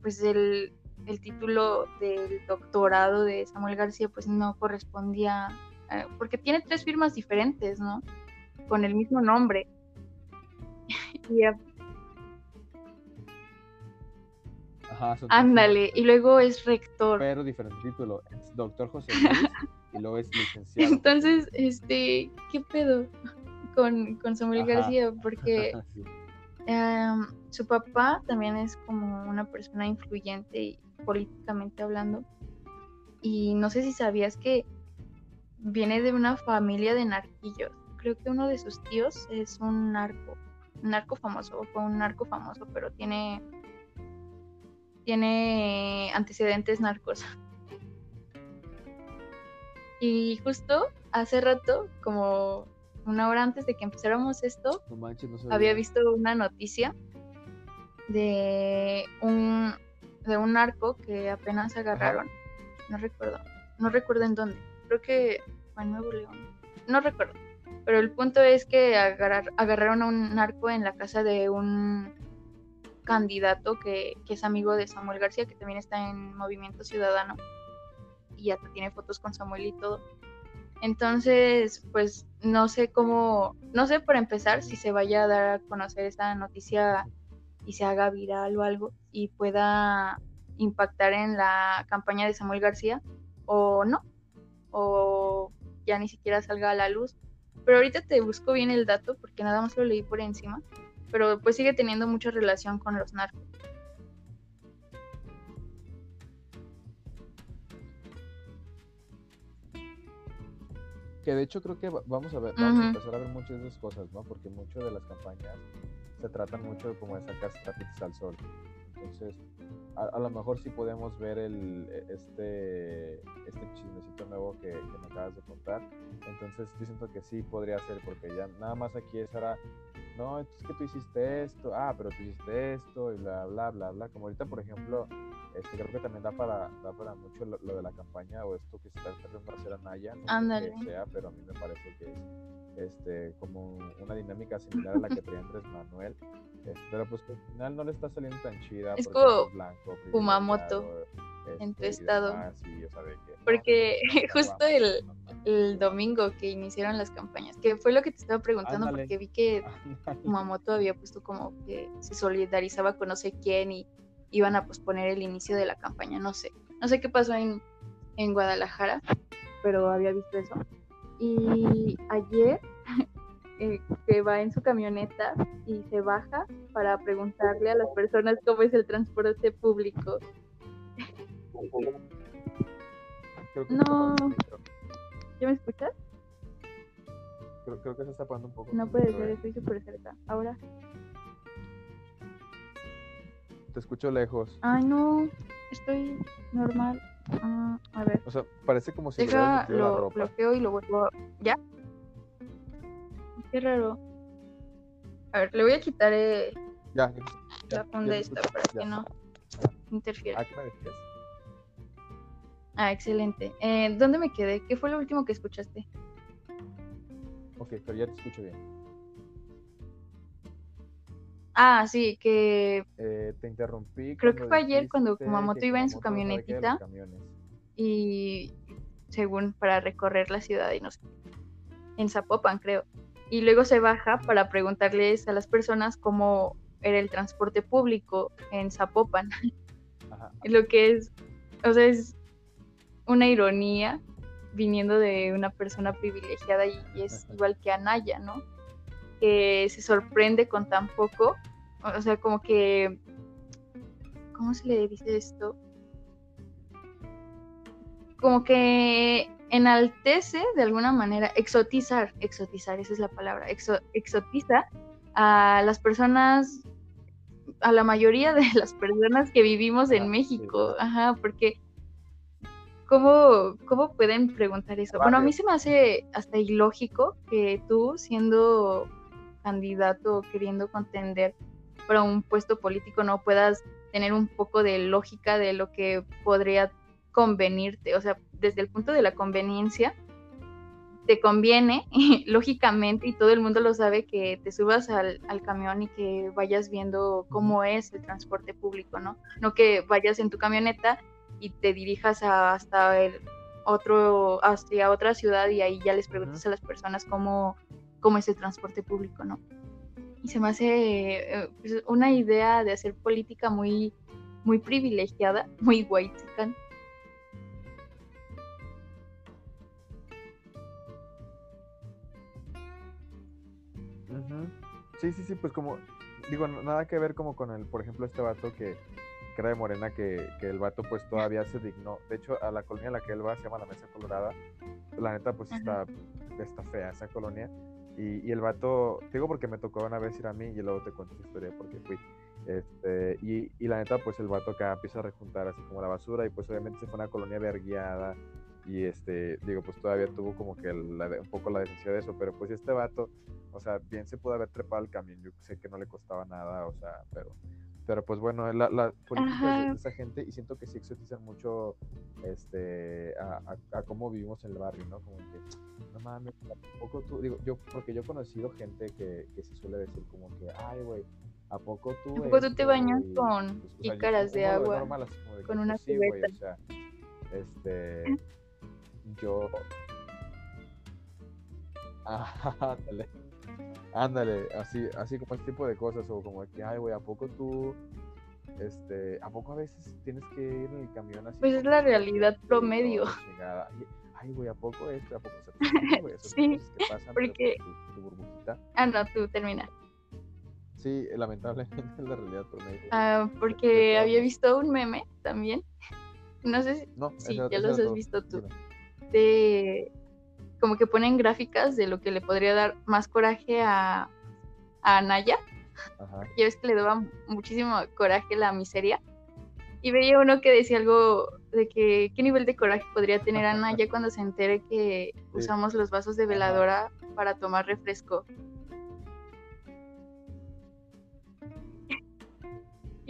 Speaker 2: pues, el, el título del doctorado de Samuel García, pues, no correspondía, eh, porque tiene tres firmas diferentes, ¿no? Con el mismo nombre. y a-
Speaker 1: Ajá,
Speaker 2: Ándale, y luego es rector.
Speaker 1: Pero diferente título. Es doctor José Luis y luego es licenciado.
Speaker 2: Entonces, este, ¿qué pedo con, con Samuel
Speaker 1: Ajá.
Speaker 2: García? Porque
Speaker 1: Sí.
Speaker 2: em, su papá también es como una persona influyente y políticamente hablando. Y no sé si sabías que viene de una familia de narquillos. Creo que uno de sus tíos es un narco, un narco famoso, fue un narco famoso, pero tiene, tiene antecedentes narcos. Y justo hace rato, como una hora antes de que empezáramos esto,
Speaker 1: No manches, no
Speaker 2: había visto una noticia de un de un narco que apenas agarraron. No recuerdo. No recuerdo en dónde. Creo que fue en Nuevo León. No recuerdo. Pero el punto es que agarrar- agarraron a un narco en la casa de un candidato que, que es amigo de Samuel García, que también está en Movimiento Ciudadano. Y hasta tiene fotos con Samuel y todo. Entonces, pues no sé cómo, no sé por empezar si se vaya a dar a conocer esa noticia y se haga viral o algo y pueda impactar en la campaña de Samuel García o no, o ya ni siquiera salga a la luz. Pero ahorita te busco bien el dato porque nada más lo leí por encima, pero pues sigue teniendo mucha relación con los narcos.
Speaker 1: Que de hecho creo que va- vamos a ver, vamos a empezar a ver muchas de esas cosas, ¿no? Porque muchas de las campañas se tratan mucho como de sacar tapitas al sol. Entonces, a, lo mejor sí podemos ver el este este chismecito nuevo que, me acabas de contar. Entonces, yo siento que sí podría ser, porque ya nada más aquí ahora, no, es que tú hiciste esto, ah, pero tú hiciste esto, y bla, bla, bla, bla. Como ahorita, por ejemplo, este, creo que también da para, da para mucho lo, lo de la campaña o esto que se está tratando de hacer Anaya, no sé sea, pero a mí me parece que es este, como una dinámica similar a la que traía Andrés Manuel. Este, pero pues al final no le está saliendo tan chida.
Speaker 2: Es como
Speaker 1: blanco,
Speaker 2: Kumamoto
Speaker 1: privilegiado,
Speaker 2: en tu
Speaker 1: este,
Speaker 2: estado.
Speaker 1: y, o sea, que,
Speaker 2: Porque justo el-
Speaker 1: no, no, no.
Speaker 2: El domingo que iniciaron las campañas, que fue lo que te estaba preguntando
Speaker 1: Ándale.
Speaker 2: porque vi que. Kumamoto había puesto como que se solidarizaba con no sé quién y iban a posponer el inicio de la campaña, no sé. No sé qué pasó en, en Guadalajara, pero había visto eso. Y ayer eh, que va en su camioneta y se baja para preguntarle a las personas cómo es el transporte público. No. ¿Ya me escuchas?
Speaker 1: Creo, creo que se está apagando un poco.
Speaker 2: No puede ser, estoy súper cerca. Ahora.
Speaker 1: Te escucho lejos.
Speaker 2: Ay, no, estoy normal. Ah, a ver,
Speaker 1: O sea, parece como si
Speaker 2: deja,
Speaker 1: metido la
Speaker 2: lo
Speaker 1: ropa.
Speaker 2: bloqueo y lo vuelvo. ¿Ya? Qué raro. A ver, le voy a quitar eh,
Speaker 1: Ya, ya, ya,
Speaker 2: la funda esta para
Speaker 1: ya.
Speaker 2: que no interfiera.
Speaker 1: ¿A qué me?
Speaker 2: Ah, excelente. Eh, ¿Dónde me quedé? ¿Qué fue lo último que escuchaste?
Speaker 1: Ok, pero ya te escucho bien.
Speaker 2: Ah, sí, que
Speaker 1: Eh, te interrumpí.
Speaker 2: Creo que fue ayer cuando Kumamoto iba en su camionetita. y según para recorrer la ciudad y no sé, en Zapopan creo. Y luego se baja para preguntarles a las personas cómo era el transporte público en Zapopan.
Speaker 1: Ajá.
Speaker 2: Lo que es, o sea, es una ironía viniendo de una persona privilegiada y, es igual que Anaya, ¿no? Que se sorprende con tan poco, o sea, como que, ¿cómo se le dice esto? Como que enaltece de alguna manera, exotizar, exotizar, esa es la palabra, exotiza a las personas, a la mayoría de las personas que vivimos en México, ajá, porque ¿cómo, ¿cómo pueden preguntar eso? Bueno, a mí se me hace hasta ilógico que tú, siendo candidato, queriendo contender para un puesto político, no puedas tener un poco de lógica de lo que podría convenirte. O sea, desde el punto de la conveniencia, te conviene, lógicamente, y todo el mundo lo sabe, que te subas al, al, camión y que vayas viendo cómo es el transporte público, ¿no? No que vayas en tu camioneta y te dirijas hasta el otro, hacia otra ciudad y ahí ya les preguntas a las personas cómo, cómo es el transporte público, ¿no? Y se me hace eh, pues, una idea de hacer política muy, muy privilegiada, muy white
Speaker 1: Sí, sí, sí, pues como, digo, nada que ver como con el, por ejemplo, este vato que, que era de Morena, que, que, el vato pues todavía se dignó. De hecho, a la colonia a la que él va se llama la Mesa Colorada. La neta pues está, está fea esa colonia. Y, y, el vato, digo porque me tocó una vez ir a mí y luego te cuento esa historia porque fui. Este, y, y la neta pues el vato acá empieza a rejuntar así como la basura y pues obviamente se fue a una colonia verguiada y este, digo, pues todavía tuvo como que un poco la decencia de eso, pero pues este vato, o sea, bien se pudo haber trepado el camión, yo sé que no le costaba nada, o sea, pero, pero pues bueno, la, la política de esa gente y siento que sí exotizan mucho este, a, a, cómo vivimos en el barrio, ¿no? Como que, no mames, ¿a poco tú, digo, yo, porque yo he conocido gente que, que se suele decir como que, ay, güey, ¿a poco tú?
Speaker 2: ¿A poco tú te bañas con pues, de agua? con una pues, sí, o sea,
Speaker 1: este yo. ándale. Ándale, así, así como este tipo de cosas, o como que, ay, güey, ¿a poco tú, este, ¿a poco a veces tienes que ir en el camión así?
Speaker 2: Pues es la realidad promedio.
Speaker 1: Ay, güey, ¿a poco esto? ¿A poco
Speaker 2: se Sí, porque... Tu, burbujita. Ah, no, tú termina.
Speaker 1: Sí, lamentablemente es la realidad promedio.
Speaker 2: Ah, porque había visto un meme también. No sé si no, sí, ya los has visto tú de como que ponen gráficas de lo que le podría dar más coraje a, a Anaya. Ajá. Ya ves que le daba muchísimo coraje la miseria. Y veía uno que decía algo de que qué nivel de coraje podría tener Anaya cuando se entere que usamos los vasos de veladora para tomar refresco.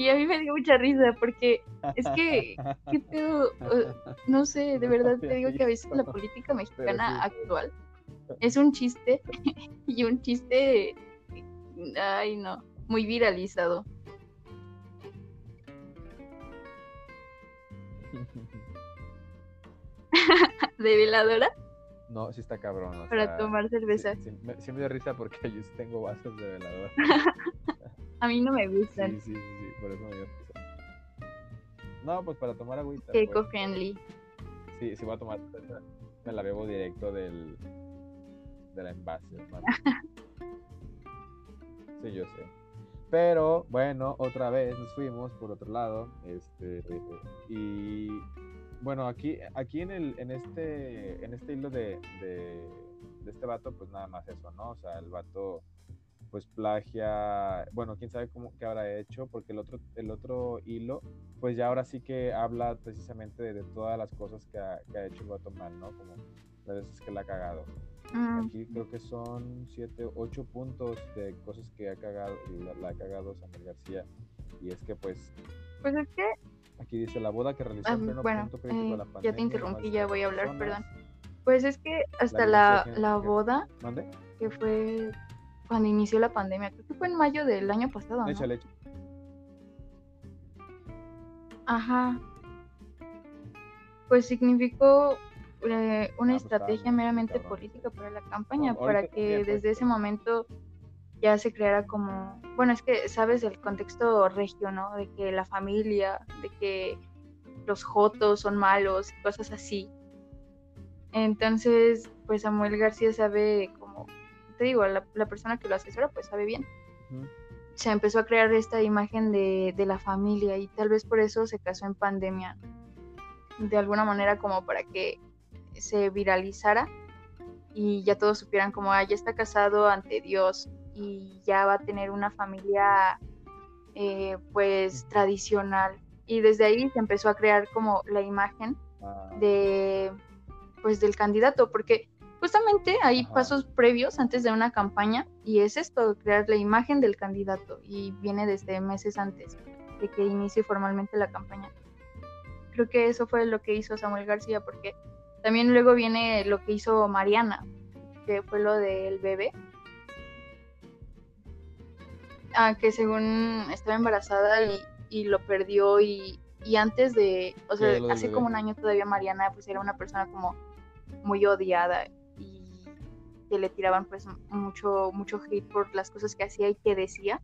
Speaker 2: Y a mí me dio mucha risa porque es que, ¿qué pedo? No sé, de verdad te digo que a veces la política mexicana actual es un chiste y un chiste, ay no, muy viralizado. ¿De veladora?
Speaker 1: No, sí está cabrón.
Speaker 2: Para tomar cerveza.
Speaker 1: Sí, me, dio risa porque yo tengo vasos de veladora.
Speaker 2: A mí no me gustan.
Speaker 1: Sí, sí, sí, por eso me dio No, pues para tomar agüita.
Speaker 2: Eco pues. friendly.
Speaker 1: Sí, sí voy a tomar. Me la bebo directo del, de la envase, sí, yo sé. Pero bueno, otra vez nos fuimos por otro lado. Este, y bueno, aquí, aquí en el, en este, en este hilo de, de, de este vato, pues nada más eso, ¿no? O sea, el vato pues plagia, bueno, quién sabe cómo qué habrá hecho, porque el otro, el otro hilo, pues ya ahora sí que habla precisamente de, todas las cosas que ha, que ha hecho mal, ¿no? Como las veces que la ha cagado. Mm. Aquí creo que son siete, ocho puntos de cosas que ha cagado, la, ha cagado Samuel García. Y es que pues...
Speaker 2: Pues es que...
Speaker 1: Aquí dice la boda que realizó
Speaker 2: en ah, bueno, punto crítico de la pandemia. Eh, ya te interrumpí, ya voy a hablar, perdón. Pues es que hasta la, la, boda, que fue cuando inició la pandemia, creo que fue en mayo del año pasado. ¿no?
Speaker 1: Leche,
Speaker 2: Ajá. Pues significó eh, una ah, pues, estrategia meramente política para la campaña, para que desde ese momento ya se creara como, bueno, es que sabes el contexto regio, ¿no? De que la familia, de que los jotos son malos, cosas así. Entonces, pues Samuel García sabe te digo, la, la persona que lo asesora pues sabe bien. Se empezó a crear esta imagen de, de la familia y tal vez por eso se casó en pandemia. De alguna manera como para que se viralizara y ya todos supieran como, ah, ya está casado ante Dios y ya va a tener una familia eh, pues tradicional. Y desde ahí se empezó a crear como la imagen
Speaker 1: Ah,
Speaker 2: de pues del candidato, porque justamente hay
Speaker 1: Ajá.
Speaker 2: pasos previos antes de una campaña y es esto, crear la imagen del candidato y viene desde meses antes de que inicie formalmente la campaña. Creo que eso fue lo que hizo Samuel García, porque también luego viene lo que hizo Mariana, que fue lo del bebé. Ah, que según estaba embarazada y, y lo perdió y, y antes de, o sea, hace como un año todavía Mariana pues era una persona como muy odiada que le tiraban pues mucho, mucho hate por las cosas que hacía y que decía.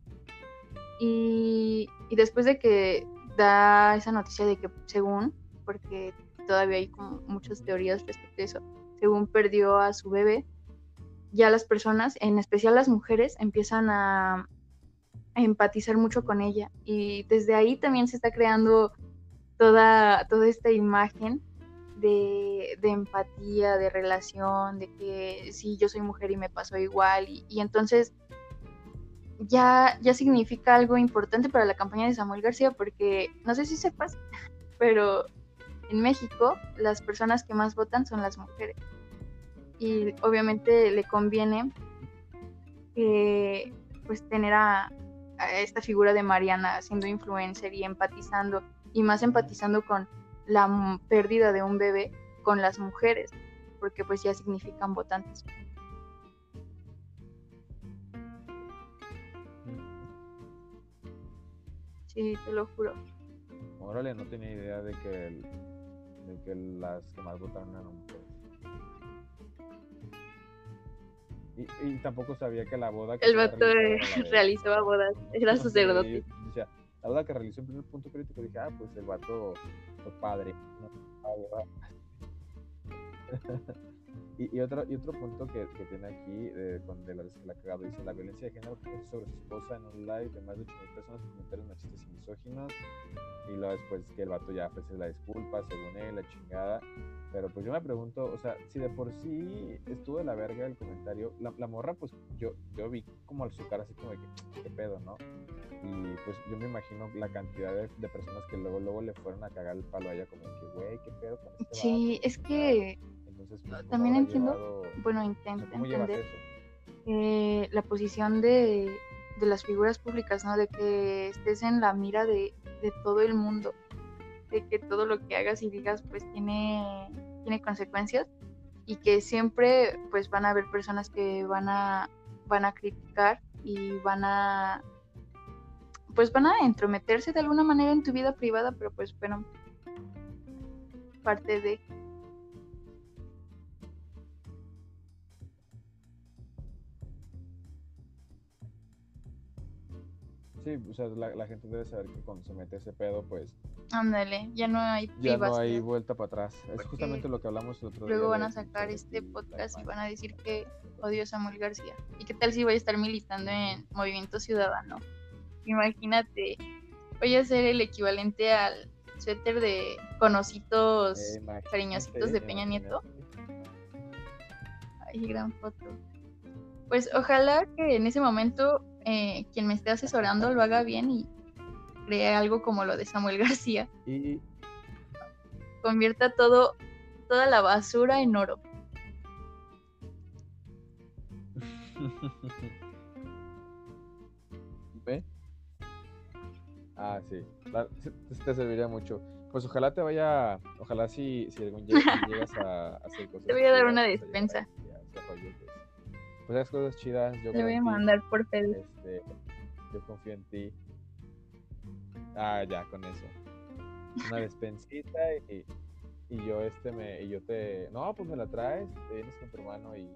Speaker 2: Y, y después de que da esa noticia de que según, porque todavía hay como muchas teorías respecto a eso, según perdió a su bebé, ya las personas, en especial las mujeres, empiezan a, a empatizar mucho con ella. Y desde ahí también se está creando toda, toda esta imagen de, empatía, de relación, de que sí, yo soy mujer y me pasó igual. Y, entonces ya, ya significa algo importante para la campaña de Samuel García, porque no sé si sepas, pero en México las personas que más votan son las mujeres. Y obviamente le conviene eh, pues tener a esta figura de Mariana siendo influencer y empatizando, y más empatizando con la pérdida de un bebé con las mujeres, porque pues ya significan votantes. Sí, te lo juro.
Speaker 1: Órale, no tenía idea de que, el- de que las que más votaron eran mujeres. Y, y tampoco sabía que la boda que
Speaker 2: El vato eh, realizaba bodas, era sacerdote.
Speaker 1: yo decía, la boda que realizó en primer punto crítico, dije, ah, pues el vato fue padre. ¿verdad? y, y, otro, y otro punto que, que tiene aquí, de, con, de las que la cagado, dice, la violencia de género que sobre su esposa en un live de más de 8.000 personas comentarios machistas y misóginos. Y luego después que el vato ya ofrece la disculpa, según él, la chingada. Pero pues yo me pregunto, o sea, si de por sí estuvo de la verga el comentario, la, la morra, pues yo, yo vi como su cara así como de que, qué pedo, ¿no? Y pues yo me imagino la cantidad de, de personas que luego, luego le fueron a cagar el palo a ella, como que, güey, qué pedo con este
Speaker 2: Sí,
Speaker 1: vato?"
Speaker 2: es que,
Speaker 1: Entonces, pues, ¿cómo
Speaker 2: también entiendo,
Speaker 1: llevado-
Speaker 2: bueno,
Speaker 1: o sea,
Speaker 2: intento
Speaker 1: ¿Cómo llevas
Speaker 2: entender eh, la posición de, de las figuras públicas, ¿no? De que estés en la mira de, de todo el mundo, de que todo lo que hagas y digas pues tiene, tiene consecuencias y que siempre pues van a haber personas que van a, van a criticar y van a pues van a entrometerse de alguna manera en tu vida privada, pero pues bueno, parte de...
Speaker 1: Sí, o sea, la, la gente debe saber que cuando se mete ese pedo, pues
Speaker 2: Ándale, ya no hay
Speaker 1: ya no hay vuelta para atrás. Es justamente lo que hablamos el otro día.
Speaker 2: Luego van a sacar este podcast y van a decir que odio a Samuel García. ¿Y qué tal si voy a estar militando en Movimiento Ciudadano? Imagínate, voy a ser el equivalente al suéter de conocitos
Speaker 1: Eh,
Speaker 2: cariñositos de Peña Nieto. Ay, gran foto. Pues ojalá que en ese momento eh, quien me esté asesorando lo haga bien y cree algo como lo de Samuel García.
Speaker 1: Y
Speaker 2: Convierta todo, toda la basura en oro.
Speaker 1: ¿Ve? Ah, sí. La- te serviría mucho. Pues ojalá te vaya, ojalá si, si algún día llegas a, a hacer cosas
Speaker 2: Te voy a dar una
Speaker 1: pues,
Speaker 2: despensa.
Speaker 1: llegas a ese rollo, pues, pues haz cosas chidas, yo
Speaker 2: Te
Speaker 1: creo
Speaker 2: voy a mandar por FedEx.
Speaker 1: este, yo confío en ti. Ah, ya, con eso. Una despensita y, y yo este me, y yo te, no, pues me la traes, te vienes con tu hermano y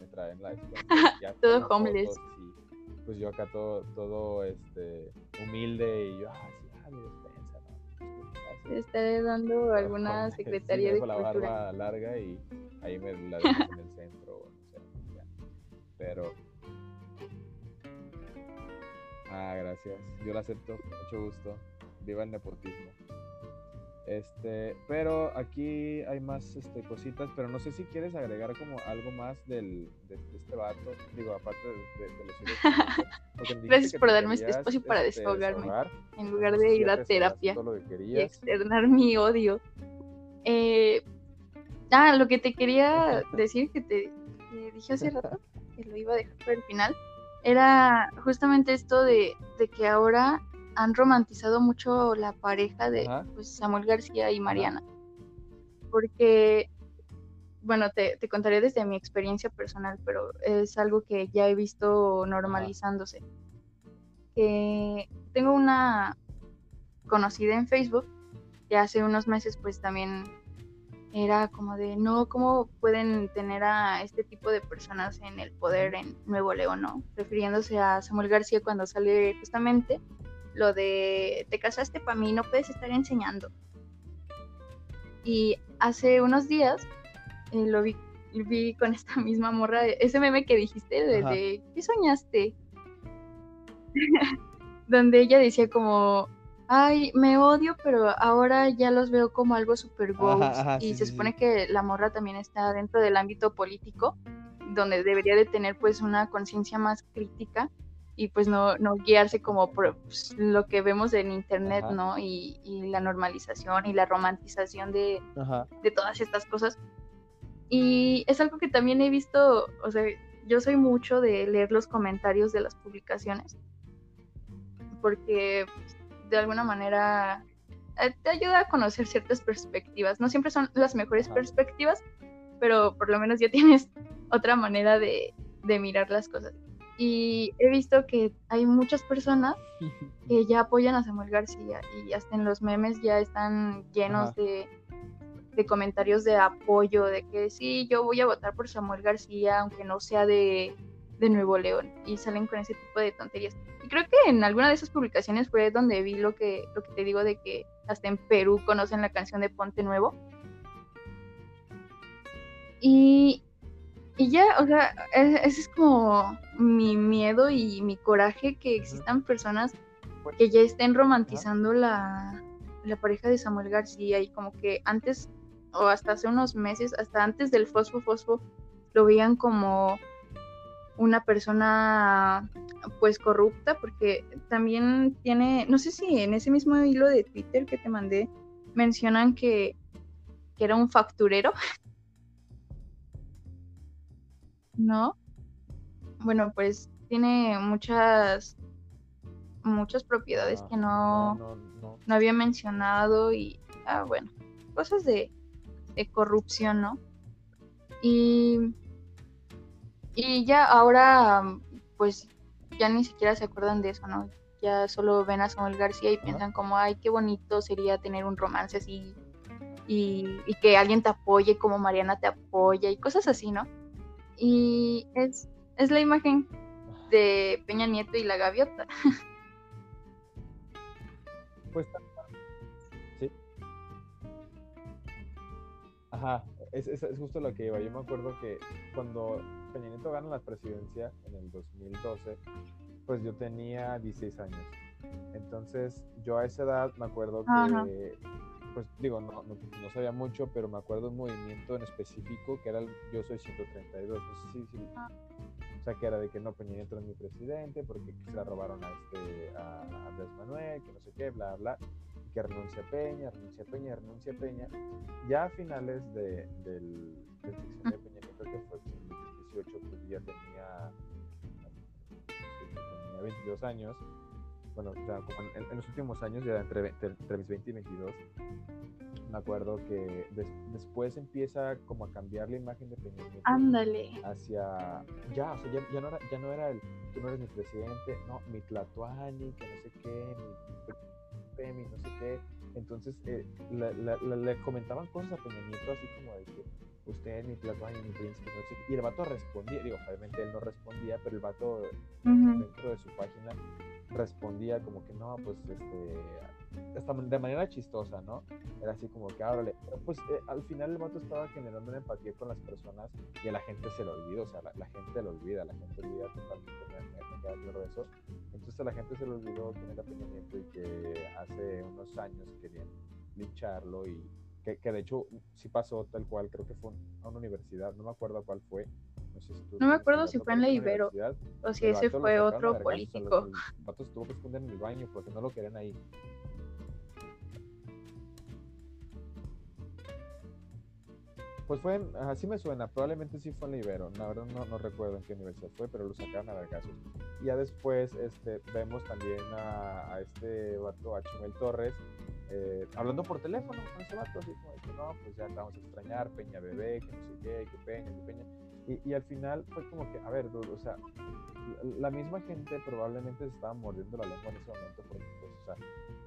Speaker 1: me traen la despensa.
Speaker 2: Todo homeless.
Speaker 1: y, pues yo acá todo, todo este humilde y yo, ah, sí, ah, mi despensa, ¿no? Pues,
Speaker 2: Te
Speaker 1: gracias.
Speaker 2: estaré dando
Speaker 1: Todo
Speaker 2: alguna
Speaker 1: sí,
Speaker 2: secretaría
Speaker 1: me
Speaker 2: de
Speaker 1: la
Speaker 2: cultura.
Speaker 1: barba larga y ahí me la en el centro. Pero... Ah, gracias. Yo la acepto, mucho gusto. Viva el nepotismo. Este, pero aquí hay más este, cositas, pero no sé si quieres agregar como algo más del, de, este vato, digo, aparte de, de,
Speaker 2: los Gracias por darme este espacio para este, desfogarme, en lugar de ir a terapia y externar mi odio. Eh, ah, lo que te quería decir, que te dije hace rato, que lo iba a dejar para el final, era justamente esto de, de que ahora han romantizado mucho la pareja de pues, Samuel García y Mariana. Porque, bueno, te, contaré desde mi experiencia personal, pero es algo que ya he visto normalizándose. Que tengo una conocida en Facebook que hace unos meses pues también era como de, no, ¿cómo pueden tener a este tipo de personas en el poder en Nuevo León, no? Refiriéndose a Samuel García cuando sale justamente lo de te casaste para mí, no puedes estar enseñando. Y hace unos días eh, lo vi, vi, con esta misma morra, ese meme que dijiste, de, ¿qué soñaste? Donde ella decía como, ay, me odio, pero ahora ya los veo como algo super ghost. y se supone que la morra también está dentro del ámbito político, donde debería de tener pues una conciencia más crítica y pues no, no guiarse como por pues, lo que vemos en internet, ¿no? Y, la normalización y la romantización de, de, todas estas cosas. Y es algo que también he visto, o sea, yo soy mucho de leer los comentarios de las publicaciones, porque pues, de alguna manera eh, te ayuda a conocer ciertas perspectivas. No siempre son las mejores perspectivas, pero por lo menos ya tienes otra manera de, de mirar las cosas y he visto que hay muchas personas que ya apoyan a Samuel García y hasta en los memes ya están llenos de, comentarios de apoyo, de que sí, yo voy a votar por Samuel García, aunque no sea de, Nuevo León, y salen con ese tipo de tonterías. Y creo que en alguna de esas publicaciones fue donde vi lo que, lo que te digo de que hasta en Perú conocen la canción de Ponte Nuevo. Y, y ya, o sea, ese es como mi miedo y mi coraje que existan personas que ya estén romantizando la, la pareja de Samuel García y como que antes o hasta hace unos meses, hasta antes del Fosfo Fosfo, lo veían como una persona pues corrupta porque también tiene, no sé si en ese mismo hilo de Twitter que te mandé mencionan que, que era un facturero ¿no? Bueno, pues tiene muchas muchas propiedades que no, no, había mencionado y, ah, bueno, cosas de, de corrupción, ¿no? Y, y ya ahora, pues ya ni siquiera se acuerdan de eso, ¿no? Ya solo ven a Samuel García y piensan como, ay, qué bonito sería tener un romance así y, y que alguien te apoye como Mariana te apoya y cosas así, ¿no? Y es, es la imagen de Peña Nieto y la gaviota.
Speaker 1: Pues sí. Ajá, es, es, justo lo que iba. Yo me acuerdo que cuando Peña Nieto gana la presidencia en el 2012, pues yo tenía 16 años. Entonces, yo a esa edad me acuerdo que pues digo, no, no, sabía mucho, pero me acuerdo un movimiento en específico que era el Yo Soy 132. No sé si, ah. o sea, que era de que no Peña Nieto es mi presidente porque se la robaron a, este, a Andrés Manuel, que no sé qué, bla, bla, que renuncia Peña, renuncia Peña, renuncia Peña. Ya a finales de, del, del de Peña Nieto, que fue en 2018, pues ya tenía, tenía 22 años bueno, ya como en, los últimos años, ya entre, entre, mis 20 y 22, me acuerdo que después empieza como a cambiar la imagen de Peña Nieto.
Speaker 2: Ándale.
Speaker 1: Hacia, ya, o sea, ya, no era, ya no era el, tú no eres mi presidente, no, mi Tlatuani, que no sé qué, mi no sé qué. Entonces, eh, le comentaban cosas a Peña Nieto así como de que usted, mi Tlatuani, mi príncipe, no sé. Y el vato respondía, digo, obviamente él no respondía, pero el vato dentro de su página respondía como que no, pues este, de manera chistosa, ¿no? Era así como que, ábrale. Pues eh, al final el vato estaba generando una empatía con las personas y a la gente se lo olvida, o sea, la, gente lo olvida, la gente olvida totalmente, me, me, de eso. Entonces a la gente se lo olvidó quién era Peña Nieto y que hace unos años querían lincharlo y que, que de hecho sí pasó tal cual, creo que fue a una universidad, no me acuerdo cuál fue,
Speaker 2: no, me acuerdo si fue en la Ibero o si ese fue otro político.
Speaker 1: El vato tuvo que esconder en el baño porque no lo querían ahí. Pues fue, en, así me suena, probablemente sí fue en la Ibero, la verdad no, no, recuerdo en qué universidad fue, pero lo sacaron a vergazos. Y ya después este, vemos también a, a este vato, a Chumel Torres, eh, hablando por teléfono con ese vato, así como que no, pues ya te vamos a extrañar, Peña Bebé, que no sé qué, que Peña, que Peña. Y, y al final fue como que, a ver, o sea, la, misma gente probablemente se estaba mordiendo la lengua en ese momento porque, pues, o sea,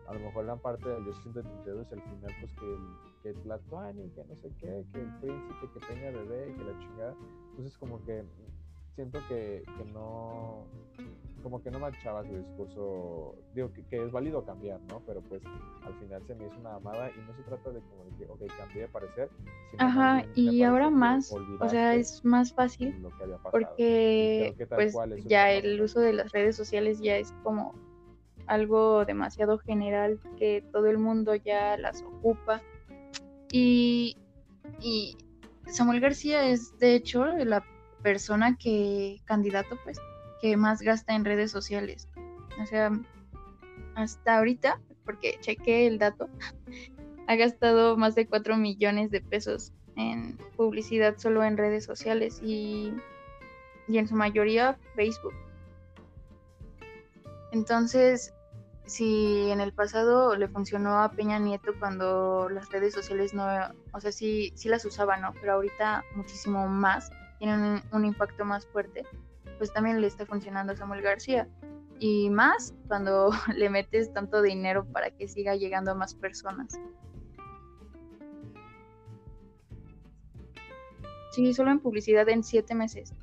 Speaker 1: a lo mejor eran parte del Yo 132 y al final, pues, que el, que Tlatuani, que no sé qué, que el príncipe, que Peña Bebé, que la chingada. Entonces, como que siento que, que no como que no marchaba su discurso, digo que, es válido cambiar, ¿no? Pero pues al final se me hizo una amada y no se trata de como de que, ok, cambié de parecer.
Speaker 2: Ajá, y ahora más, o sea, es más fácil porque pues ya el uso de las redes sociales ya es como algo demasiado general que todo el mundo ya las ocupa y, y Samuel García es de hecho la persona que candidato pues que más gasta en redes sociales. O sea, hasta ahorita, porque chequé el dato, ha gastado más de 4 millones de pesos en publicidad solo en redes sociales y, y en su mayoría Facebook. Entonces, si en el pasado le funcionó a Peña Nieto cuando las redes sociales no, o sea, sí, sí las usaba, ¿no? Pero ahorita muchísimo más, tienen un impacto más fuerte pues también le está funcionando a Samuel García. Y más cuando le metes tanto dinero para que siga llegando a más personas. Sí, solo en publicidad en siete meses.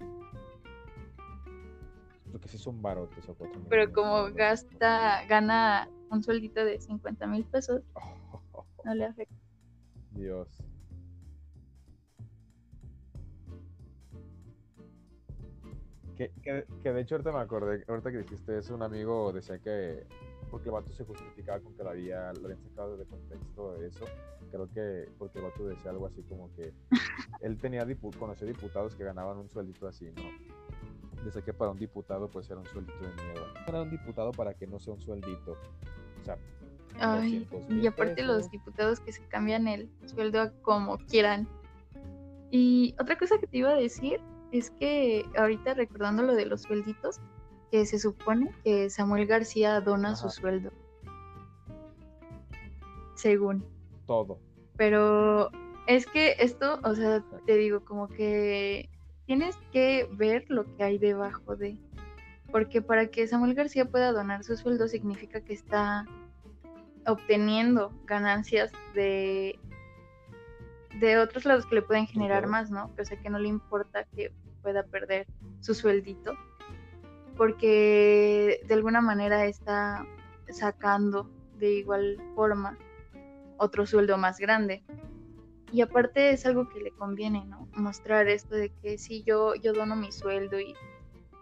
Speaker 1: Lo que sí son barotes o cuatro
Speaker 2: Pero como gasta, gana un sueldito de 50 mil pesos, no le afecta.
Speaker 1: Dios. Que, que, de hecho ahorita me acordé, ahorita que dijiste eso, un amigo decía que porque el vato se justificaba con que lo, había, lo habían sacado de contexto de eso. Creo que porque el vato decía algo así como que él tenía conoció diputados que ganaban un sueldito así, ¿no? Decía que para un diputado pues era un sueldito de miedo. Para un diputado para que no sea un sueldito. O sea,
Speaker 2: Ay, y aparte los diputados que se cambian el sueldo como quieran. Y otra cosa que te iba a decir es que ahorita recordando lo de los suelditos, que se supone que Samuel García dona su sueldo. Según.
Speaker 1: Todo.
Speaker 2: Pero es que esto, o sea, te digo, como que tienes que ver lo que hay debajo de. Porque para que Samuel García pueda donar su sueldo significa que está obteniendo ganancias de de otros lados que le pueden generar más, ¿no? O sea, que no le importa que pueda perder su sueldito, porque de alguna manera está sacando de igual forma otro sueldo más grande. Y aparte es algo que le conviene, ¿no? Mostrar esto de que sí, yo, yo dono mi sueldo y,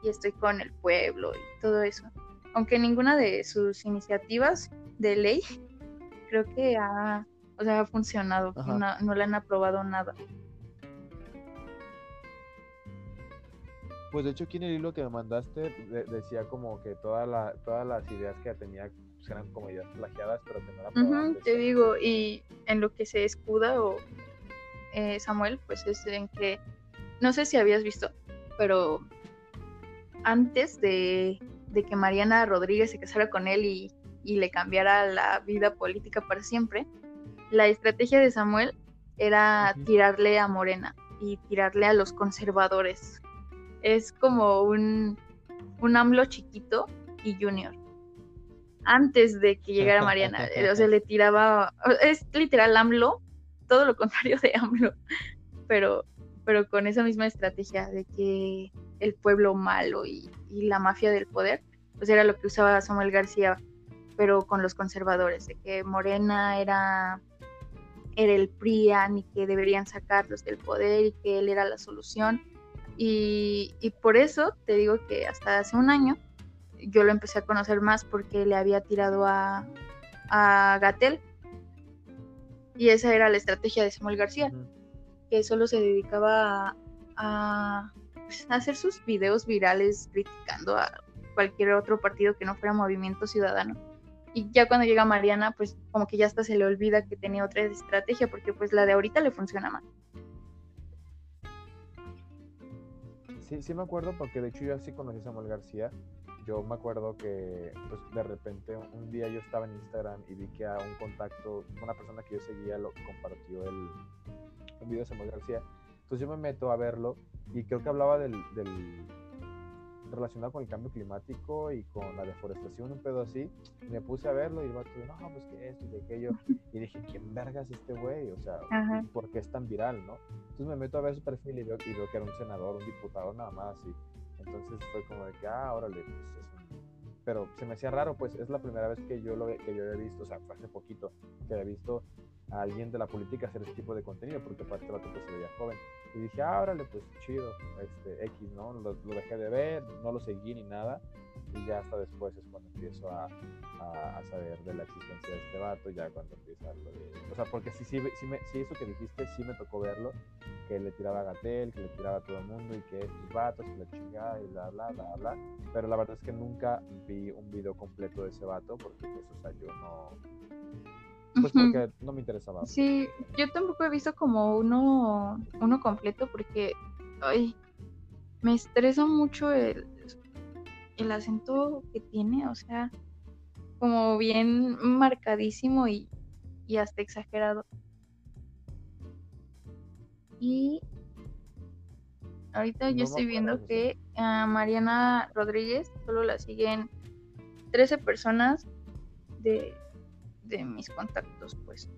Speaker 2: estoy con el pueblo y todo eso. Aunque ninguna de sus iniciativas de ley creo que ha, o sea, ha funcionado, no, no le han aprobado nada.
Speaker 1: Pues de hecho aquí en el hilo que me mandaste decía como que toda la, todas las ideas que tenía pues, eran como ideas plagiadas, pero que no eran
Speaker 2: Te digo, y en lo que se escuda o eh, Samuel, pues es en que, no sé si habías visto, pero antes de, que Mariana Rodríguez se casara con él y, le cambiara la vida política para siempre, la estrategia de Samuel era tirarle a Morena y tirarle a los conservadores es como un, un AMLO chiquito y junior. Antes de que llegara Mariana, eh, o sea, le tiraba, es literal AMLO, todo lo contrario de AMLO, pero, pero con esa misma estrategia de que el pueblo malo y, la mafia del poder, pues era lo que usaba Samuel García pero con los conservadores, de que Morena era, era el PRIAN y que deberían sacarlos del poder y que él era la solución. Y, y por eso te digo que hasta hace un año yo lo empecé a conocer más porque le había tirado a, a Gatel. Y esa era la estrategia de Samuel García, que solo se dedicaba a, pues, a, hacer sus videos virales criticando a cualquier otro partido que no fuera Movimiento Ciudadano. Y ya cuando llega Mariana, pues como que ya hasta se le olvida que tenía otra estrategia, porque pues la de ahorita le funciona más.
Speaker 1: Sí, sí me acuerdo, porque de hecho yo así conocí a Samuel García yo me acuerdo que pues, de repente un día yo estaba en Instagram y vi que a un contacto, una persona que yo seguía, lo compartió el, un video de Samuel García. Entonces yo me meto a verlo y creo que hablaba del, del relacionado con el cambio climático y con la deforestación, un pedo así. me puse a verlo y el vato, no, pues que esto y de aquello. Y dije, ¿quién vergas este güey? O sea, ¿por qué es tan viral, no? Entonces me meto a ver su perfil y veo, y veo que era un senador, un diputado, nada más. Y entonces fue como de que, ah, órale, pues es un... Pero se me hacía raro, pues es la primera vez que yo lo que yo había visto, o sea, fue hace poquito, que había visto a alguien de la política hacer ese tipo de contenido, porque aparte el otro pues, se veía joven. Y dije, ah, órale, pues chido, este, X, ¿no? Lo, dejé de ver, no lo seguí ni nada. Y ya hasta después es cuando empiezo a, a, saber de la existencia de este vato, ya cuando empieza lo de... O sea, porque sí, sí, sí, me, sí, eso que dijiste, sí me tocó verlo, que le tiraba a Gatel, que le tiraba a todo el mundo y que estos vatos y la chingada y bla, bla, bla, bla. Pero la verdad es que nunca vi un video completo de ese vato, porque pues, o sea, yo no pues porque no me interesaba.
Speaker 2: Sí, yo tampoco he visto como uno, uno completo porque ay, me estresa mucho el, el acento que tiene, o sea, como bien marcadísimo y, y hasta exagerado. Y ahorita yo estoy viendo que a Mariana Rodríguez solo la siguen 13 personas de de mis contactos, pues.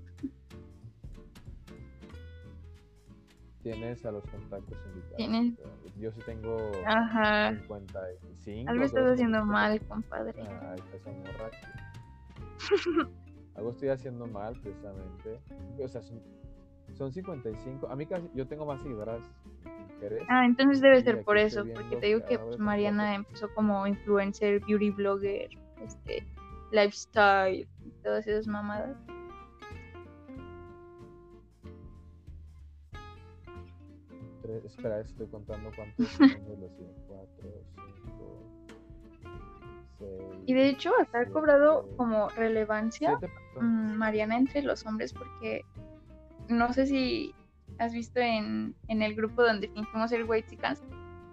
Speaker 1: Tienes a los contactos invitados.
Speaker 2: ¿Tienes?
Speaker 1: Yo sí tengo
Speaker 2: Ajá.
Speaker 1: 55.
Speaker 2: Algo estás haciendo mal, compadre.
Speaker 1: Ah, morra. Algo estoy haciendo mal, precisamente. O sea, son, son 55. A mí casi, yo tengo más seguidoras.
Speaker 2: Ah, entonces debe ser por eso, porque te digo que pues, Mariana empezó como influencer, beauty blogger, este, lifestyle, todas esas mamadas.
Speaker 1: Tres, espera, estoy contando cuántos son de los 4, 5, 6.
Speaker 2: Y de hecho, hasta ha cobrado como relevancia mmm, Mariana entre los hombres, porque no sé si has visto en, en el grupo donde fingimos ser White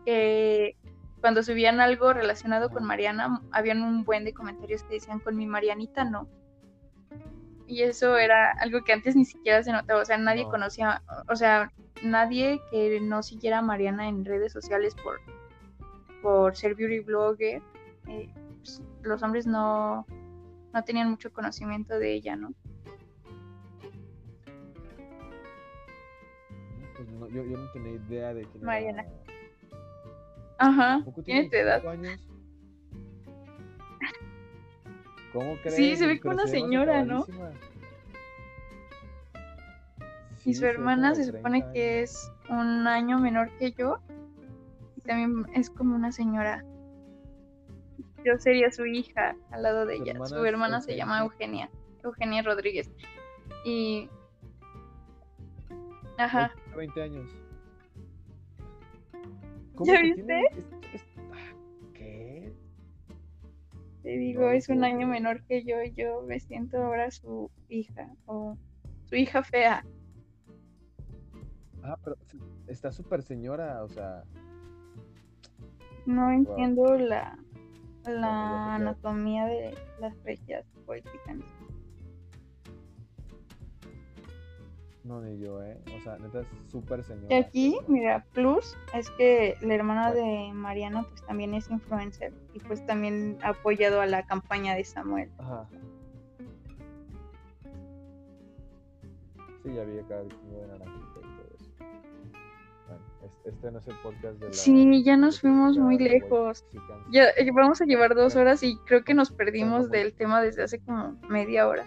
Speaker 2: que cuando subían algo relacionado con Mariana, habían un buen de comentarios que decían con mi Marianita no. Y eso era algo que antes ni siquiera se notaba, o sea, nadie conocía, o sea, nadie que no siguiera a Mariana en redes sociales por, por ser beauty blogger, eh, pues, los hombres no, no tenían mucho conocimiento de ella, ¿no?
Speaker 1: Pues no yo, yo, no tenía idea de quién
Speaker 2: Mariana. Ajá. ¿Tiene tu edad?
Speaker 1: Años? ¿Cómo crees?
Speaker 2: Sí, se ve como una señora, ¿no? y su hermana se supone que es un año menor que yo. Y también es como una señora. Yo sería su hija al lado de ella. Su hermana se llama Eugenia. Eugenia Rodríguez. Y. Ajá.
Speaker 1: 20 años.
Speaker 2: ¿Ya viste?
Speaker 1: Ah,
Speaker 2: Te digo, es un año menor que yo y yo me siento ahora su hija o su hija fea.
Speaker 1: Ah, pero está súper señora, o sea.
Speaker 2: No entiendo la, la anatomía de las rechas poéticas.
Speaker 1: No, ni yo, ¿eh? O sea, neta es súper señora.
Speaker 2: Y aquí, mira, plus es que la hermana de Mariana pues también es influencer y pues también ha apoyado a la campaña de Samuel.
Speaker 1: Ajá. Sí, ya vi acá el de naranjita y todo eso. Bueno, Este no es el podcast de la...
Speaker 2: Sí, ya nos fuimos muy lejos. Ya eh, vamos a llevar dos horas y creo que nos perdimos del tema desde hace como media hora.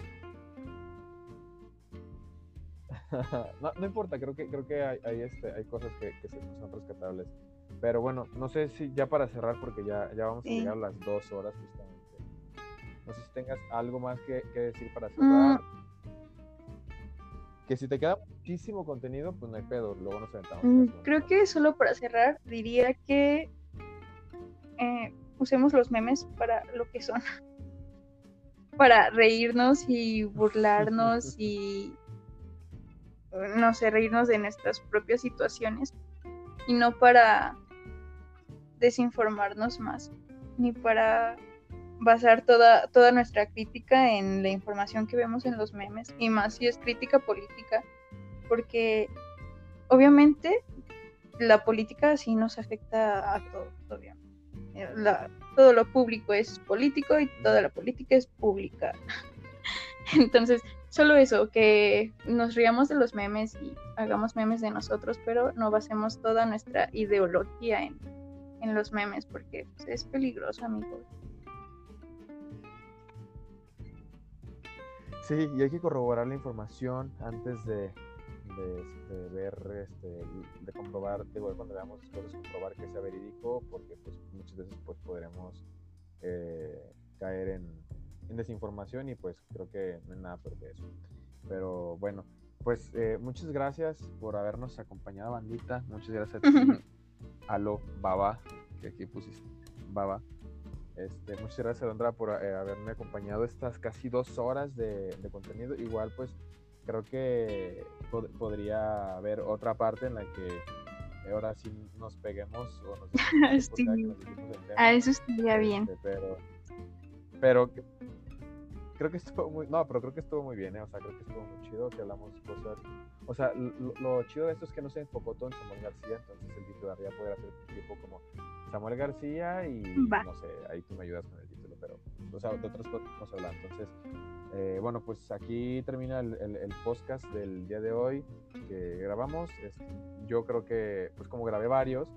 Speaker 1: no, no importa, creo que creo que hay, hay este, hay cosas que, que son rescatables. Pero bueno, no sé si ya para cerrar, porque ya, ya vamos a llegar a las dos horas justamente. No sé si tengas algo más que, que decir para cerrar. Mm. Que si te queda muchísimo contenido, pues no hay pedo, luego nos sentamos.
Speaker 2: Mm, creo que solo para cerrar diría que eh, usemos los memes para lo que son. para reírnos y burlarnos y no sé, reírnos de nuestras propias situaciones y no para desinformarnos más, ni para basar toda, toda nuestra crítica en la información que vemos en los memes, y más si es crítica política, porque obviamente la política sí nos afecta a todos, obviamente. todo lo público es político y toda la política es pública. Entonces, solo eso, que nos riamos de los memes y hagamos memes de nosotros, pero no basemos toda nuestra ideología en, los memes, porque pues, es peligroso, amigos.
Speaker 1: Sí, y hay que corroborar la información antes de, de, ver, este, de comprobar, digo, cuando veamos cosas, comprobar que sea verídico, porque pues muchas veces pues podremos eh, caer en, en desinformación y pues creo que no hay nada peor que eso. Pero bueno, pues eh, muchas gracias por habernos acompañado, bandita. Muchas gracias a ti, Alo, Baba, que aquí pusiste, Baba. Este, muchas gracias, Alondra, por eh, haberme acompañado estas casi dos horas de, contenido. Igual, pues, creo que podría haber otra parte en la que ahora sí nos peguemos o nos,
Speaker 2: sí. A eso estaría bien.
Speaker 1: Este, pero, pero creo que estuvo muy, no, pero creo que estuvo muy bien, ¿eh? o sea, creo que estuvo muy chido, que hablamos cosas, o sea, lo, chido de esto es que no se enfocó todo en Samuel García, entonces el título titularía poder hacer tipo como Samuel García y no sé, ahí tú me ayudas con el título, pero, o sea, de otras cosas vamos a hablar, entonces, eh, bueno, pues aquí termina el, el, podcast del día de hoy que grabamos, yo creo que, pues como grabé varios,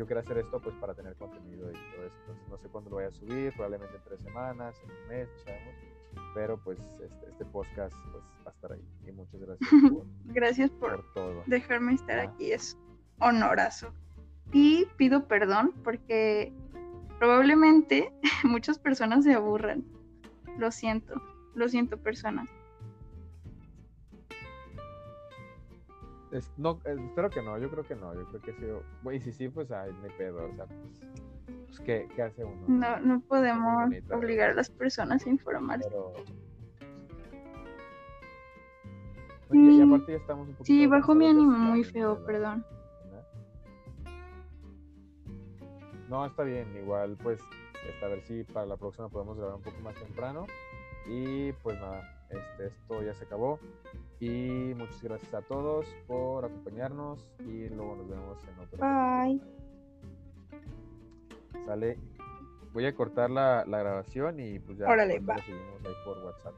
Speaker 1: yo quería hacer esto pues para tener contenido y todo eso. Entonces no sé cuándo lo voy a subir, probablemente en tres semanas, en un mes, sabemos. Pero pues este, este, podcast pues, va a estar ahí. Y muchas gracias
Speaker 2: por, gracias por, todo. dejarme estar aquí. Es honorazo. Y pido perdón porque probablemente muchas personas se aburran. Lo siento, lo siento personas.
Speaker 1: No, espero que no, yo creo que no, yo creo que sí. Y si sí, pues ay, me pedo, o sea, pues, pues ¿qué, ¿qué, hace uno?
Speaker 2: No, no podemos obligar a las personas a informarse. Pero...
Speaker 1: y aparte ya estamos un poquito
Speaker 2: Sí, bajo mi ánimo muy feo, perdón.
Speaker 1: No, está bien, igual pues este, a ver si para la próxima podemos grabar un poco más temprano. Y pues nada, este, esto ya se acabó. Y muchas gracias a todos por acompañarnos y luego nos vemos en otro.
Speaker 2: Bye.
Speaker 1: Sale. Voy a cortar la, la grabación y pues ya
Speaker 2: Órale,
Speaker 1: seguimos ahí por WhatsApp.